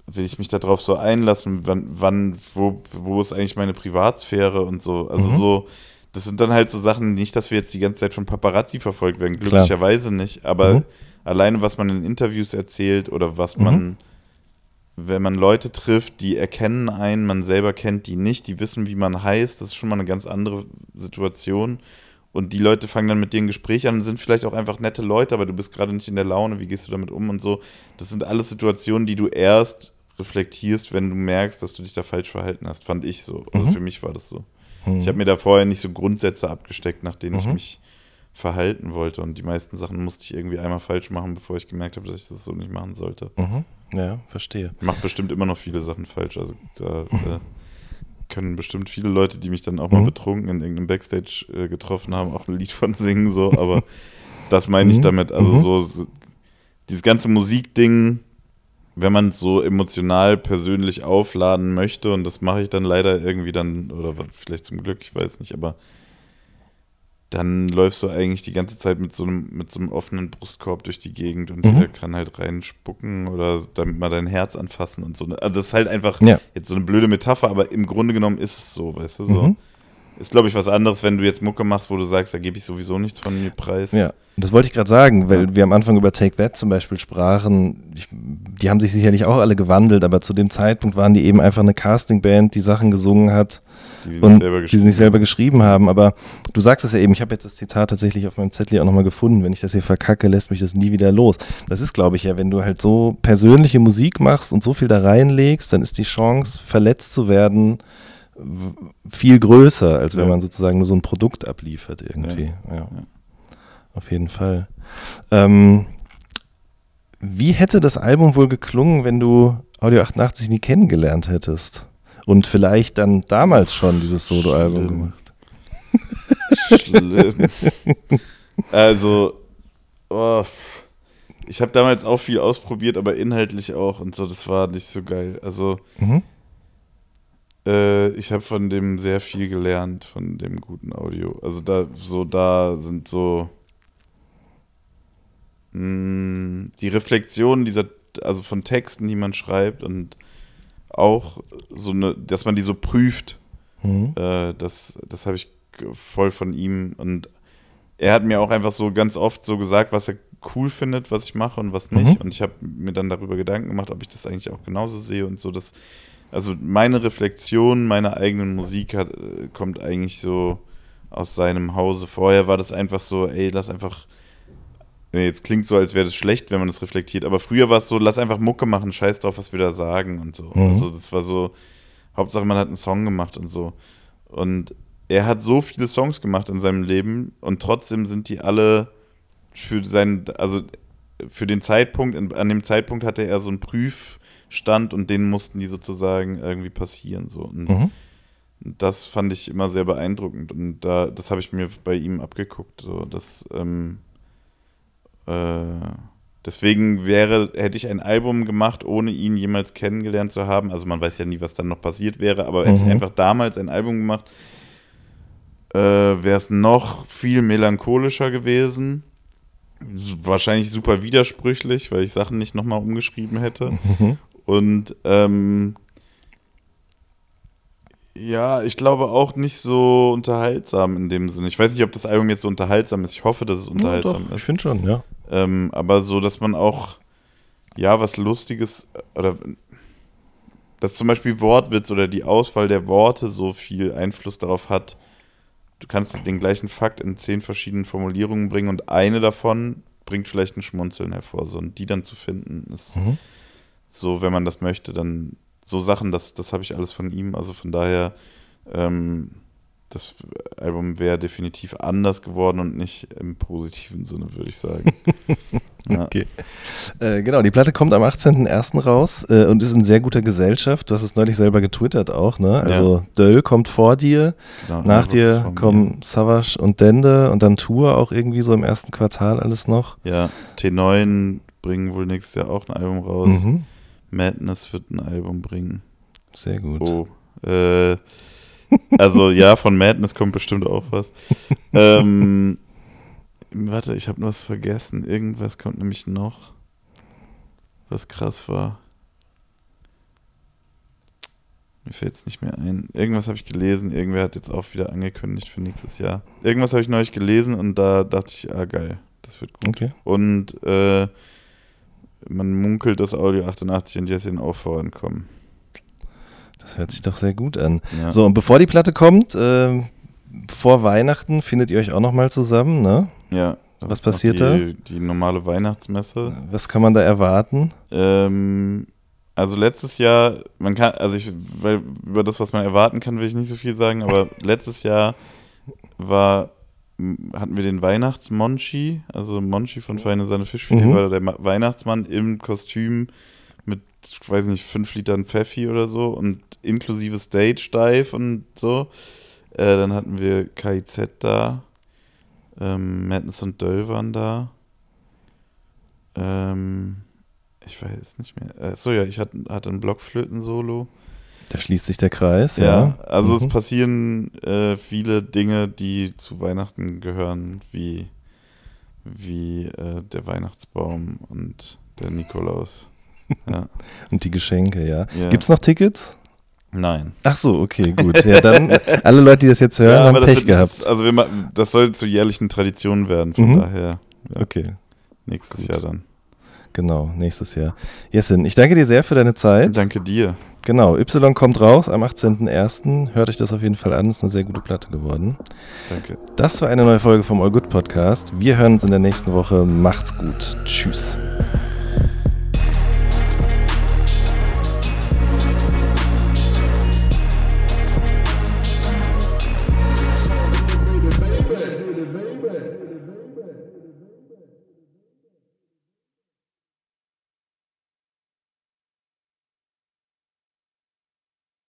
will ich mich darauf so einlassen, wann, wann, wo, wo ist eigentlich meine Privatsphäre und so. Also mhm. so, das sind dann halt so Sachen, nicht, dass wir jetzt die ganze Zeit von Paparazzi verfolgt werden, glücklicherweise Klar. nicht, aber mhm. alleine, was man in Interviews erzählt oder was man, mhm. wenn man Leute trifft, die erkennen einen, man selber kennt die nicht, die wissen, wie man heißt, das ist schon mal eine ganz andere Situation und die Leute fangen dann mit dir ein Gespräch an und sind vielleicht auch einfach nette Leute, aber du bist gerade nicht in der Laune, wie gehst du damit um und so. Das sind alles Situationen, die du erst reflektierst, wenn du merkst, dass du dich da falsch verhalten hast, fand ich so. Also mhm. für mich war das so. Mhm. Ich habe mir da vorher nicht so Grundsätze abgesteckt, nach denen mhm. ich mich verhalten wollte. Und die meisten Sachen musste ich irgendwie einmal falsch machen, bevor ich gemerkt habe, dass ich das so nicht machen sollte. Mhm. Ja, verstehe. Ich mache bestimmt immer noch viele Sachen falsch. Also da <laughs> äh, können bestimmt viele Leute, die mich dann auch mal mhm. betrunken in irgendeinem Backstage äh, getroffen haben, auch ein Lied von singen, so, aber <laughs> das meine ich mhm. damit. Also mhm. so, so, dieses ganze Musikding, wenn man es so emotional persönlich aufladen möchte, und das mache ich dann leider irgendwie dann, oder vielleicht zum Glück, ich weiß nicht, aber dann läufst du eigentlich die ganze Zeit mit so einem, mit so einem offenen Brustkorb durch die Gegend und mhm. jeder kann halt reinspucken oder damit mal dein Herz anfassen und so. Also das ist halt einfach ja. jetzt so eine blöde Metapher, aber im Grunde genommen ist es so, weißt du, so. Mhm. Ist, glaube ich, was anderes, wenn du jetzt Mucke machst, wo du sagst, da gebe ich sowieso nichts von mir preis. Ja, das wollte ich gerade sagen, weil ja. wir am Anfang über Take That zum Beispiel sprachen. Ich, die haben sich sicherlich auch alle gewandelt, aber zu dem Zeitpunkt waren die eben einfach eine Castingband, die Sachen gesungen hat die sie, und nicht die sie nicht selber geschrieben haben. Aber du sagst es ja eben, ich habe jetzt das Zitat tatsächlich auf meinem Zettel auch nochmal gefunden. Wenn ich das hier verkacke, lässt mich das nie wieder los. Das ist, glaube ich, ja, wenn du halt so persönliche Musik machst und so viel da reinlegst, dann ist die Chance, verletzt zu werden, viel größer, als wenn ja. man sozusagen nur so ein Produkt abliefert irgendwie. Ja. ja. Auf jeden Fall. Ähm, wie hätte das Album wohl geklungen, wenn du Audio 88 nie kennengelernt hättest? Und vielleicht dann damals schon dieses Soloalbum gemacht? Schlimm. also, oh, ich habe damals auch viel ausprobiert, aber inhaltlich auch und so, das war nicht so geil. Also, mhm. Äh, ich habe von dem sehr viel gelernt, von dem guten Audio. Also da, so da sind so mh, hm, die Reflexionen dieser, also von Texten, die man schreibt und auch so eine, dass man die so prüft. Mhm. Äh, das das habe ich voll von ihm und er hat mir auch einfach so ganz oft so gesagt, was er cool findet, was ich mache und was nicht. Mhm. Und ich habe mir dann darüber Gedanken gemacht, ob ich das eigentlich auch genauso sehe und so. Das also meine Reflexion meiner eigenen Musik hat, äh, kommt eigentlich so aus seinem Hause. Vorher war das einfach so, ey, lass einfach. Jetzt klingt so, als wäre das schlecht, wenn man das reflektiert, aber früher war es so, lass einfach Mucke machen, scheiß drauf, was wir da sagen und so. Mhm. Also das war so, Hauptsache man hat einen Song gemacht und so. Und er hat so viele Songs gemacht in seinem Leben und trotzdem sind die alle für seinen, also für den Zeitpunkt, an dem Zeitpunkt hatte er so einen Prüf, stand und den mussten die sozusagen irgendwie passieren. So. Und mhm. das fand ich immer sehr beeindruckend und da, das habe ich mir bei ihm abgeguckt. So. Das, ähm, äh, deswegen wäre, hätte ich ein Album gemacht, ohne ihn jemals kennengelernt zu haben. Also man weiß ja nie, was dann noch passiert wäre, aber mhm. hätte ich einfach damals ein Album gemacht, äh, wäre es noch viel melancholischer gewesen wahrscheinlich super widersprüchlich, weil ich Sachen nicht nochmal umgeschrieben hätte. Mhm. Und ähm, ja, ich glaube auch nicht so unterhaltsam in dem Sinne. Ich weiß nicht, ob das Album jetzt so unterhaltsam ist. Ich hoffe, dass es unterhaltsam ja, doch, ist. Ich finde schon, ja. Ähm, aber so, dass man auch, ja, was Lustiges oder dass zum Beispiel Wortwitz oder die Auswahl der Worte so viel Einfluss darauf hat. Du kannst den gleichen Fakt in zehn verschiedenen Formulierungen bringen und eine davon bringt vielleicht ein Schmunzeln hervor. So, und die dann zu finden, ist. Mhm so, wenn man das möchte, dann so Sachen, das, das habe ich alles von ihm. Also von daher, ähm, das Album wäre definitiv anders geworden und nicht im positiven Sinne, würde ich sagen. <laughs> ja. Okay. Äh, genau, die Platte kommt am 18.01. raus äh, und ist in sehr guter Gesellschaft. Du hast es neulich selber getwittert auch, ne? Also ja. Döll kommt vor dir, genau, nach dir kommen Savage und Dende und dann Tour auch irgendwie so im ersten Quartal alles noch. Ja, T9 bringen wohl nächstes Jahr auch ein Album raus. Mhm. Madness wird ein Album bringen. Sehr gut. Oh. Äh, also <laughs> ja, von Madness kommt bestimmt auch was. ähm, warte, ich habe noch was vergessen. Irgendwas kommt nämlich noch, was krass war. Mir fällt es nicht mehr ein. Irgendwas habe ich gelesen. Irgendwer hat jetzt auch wieder angekündigt für nächstes Jahr. Irgendwas habe ich neulich gelesen und da dachte ich, ah geil, das wird gut. Okay. Und äh, man munkelt, dass Audio 88 und Jessin auch vorankommen. Das hört sich doch sehr gut an. Ja. So, und bevor die Platte kommt, äh, vor Weihnachten findet ihr euch auch nochmal zusammen, ne? Ja. Was passiert die, da? Die normale Weihnachtsmesse. Was kann man da erwarten? Ähm, also letztes Jahr, man kann, also ich, weil über das, was man erwarten kann, will ich nicht so viel sagen, aber <laughs> letztes Jahr war, hatten wir den Weihnachtsmonchi, also Monchi von Feine Sahne Fischfilet, mhm. war der Weihnachtsmann im Kostüm mit, ich weiß nicht, fünf Litern Pfeffi oder so und inklusive Stage Dive und so. Äh, dann hatten wir KIZ da, ähm, Madness und Döll waren da. Ähm, ich weiß nicht mehr. Äh, so ja, ich hatte, hatte ein Blockflöten-Solo. Da schließt sich der Kreis, ja. ja. Also mhm. es passieren äh, viele Dinge, die zu Weihnachten gehören, wie, wie äh, der Weihnachtsbaum und der Nikolaus. <laughs> Ja. und die Geschenke, ja. ja. Gibt es noch Tickets? Nein. Ach so, okay, <laughs> gut. Ja, dann alle Leute, die das jetzt hören, ja, haben Pech gehabt. Nicht, also wir, das soll zur jährlichen Tradition werden, von mhm. daher. Okay. Nächstes gut. Jahr dann. Genau, nächstes Jahr. Jessin, ich danke dir sehr für deine Zeit. Danke dir. Genau, Y kommt raus am 18.01. Hört euch das auf jeden Fall an, ist eine sehr gute Platte geworden. Danke. Das war eine neue Folge vom All Good Podcast. Wir hören uns in der nächsten Woche. Macht's gut. Tschüss.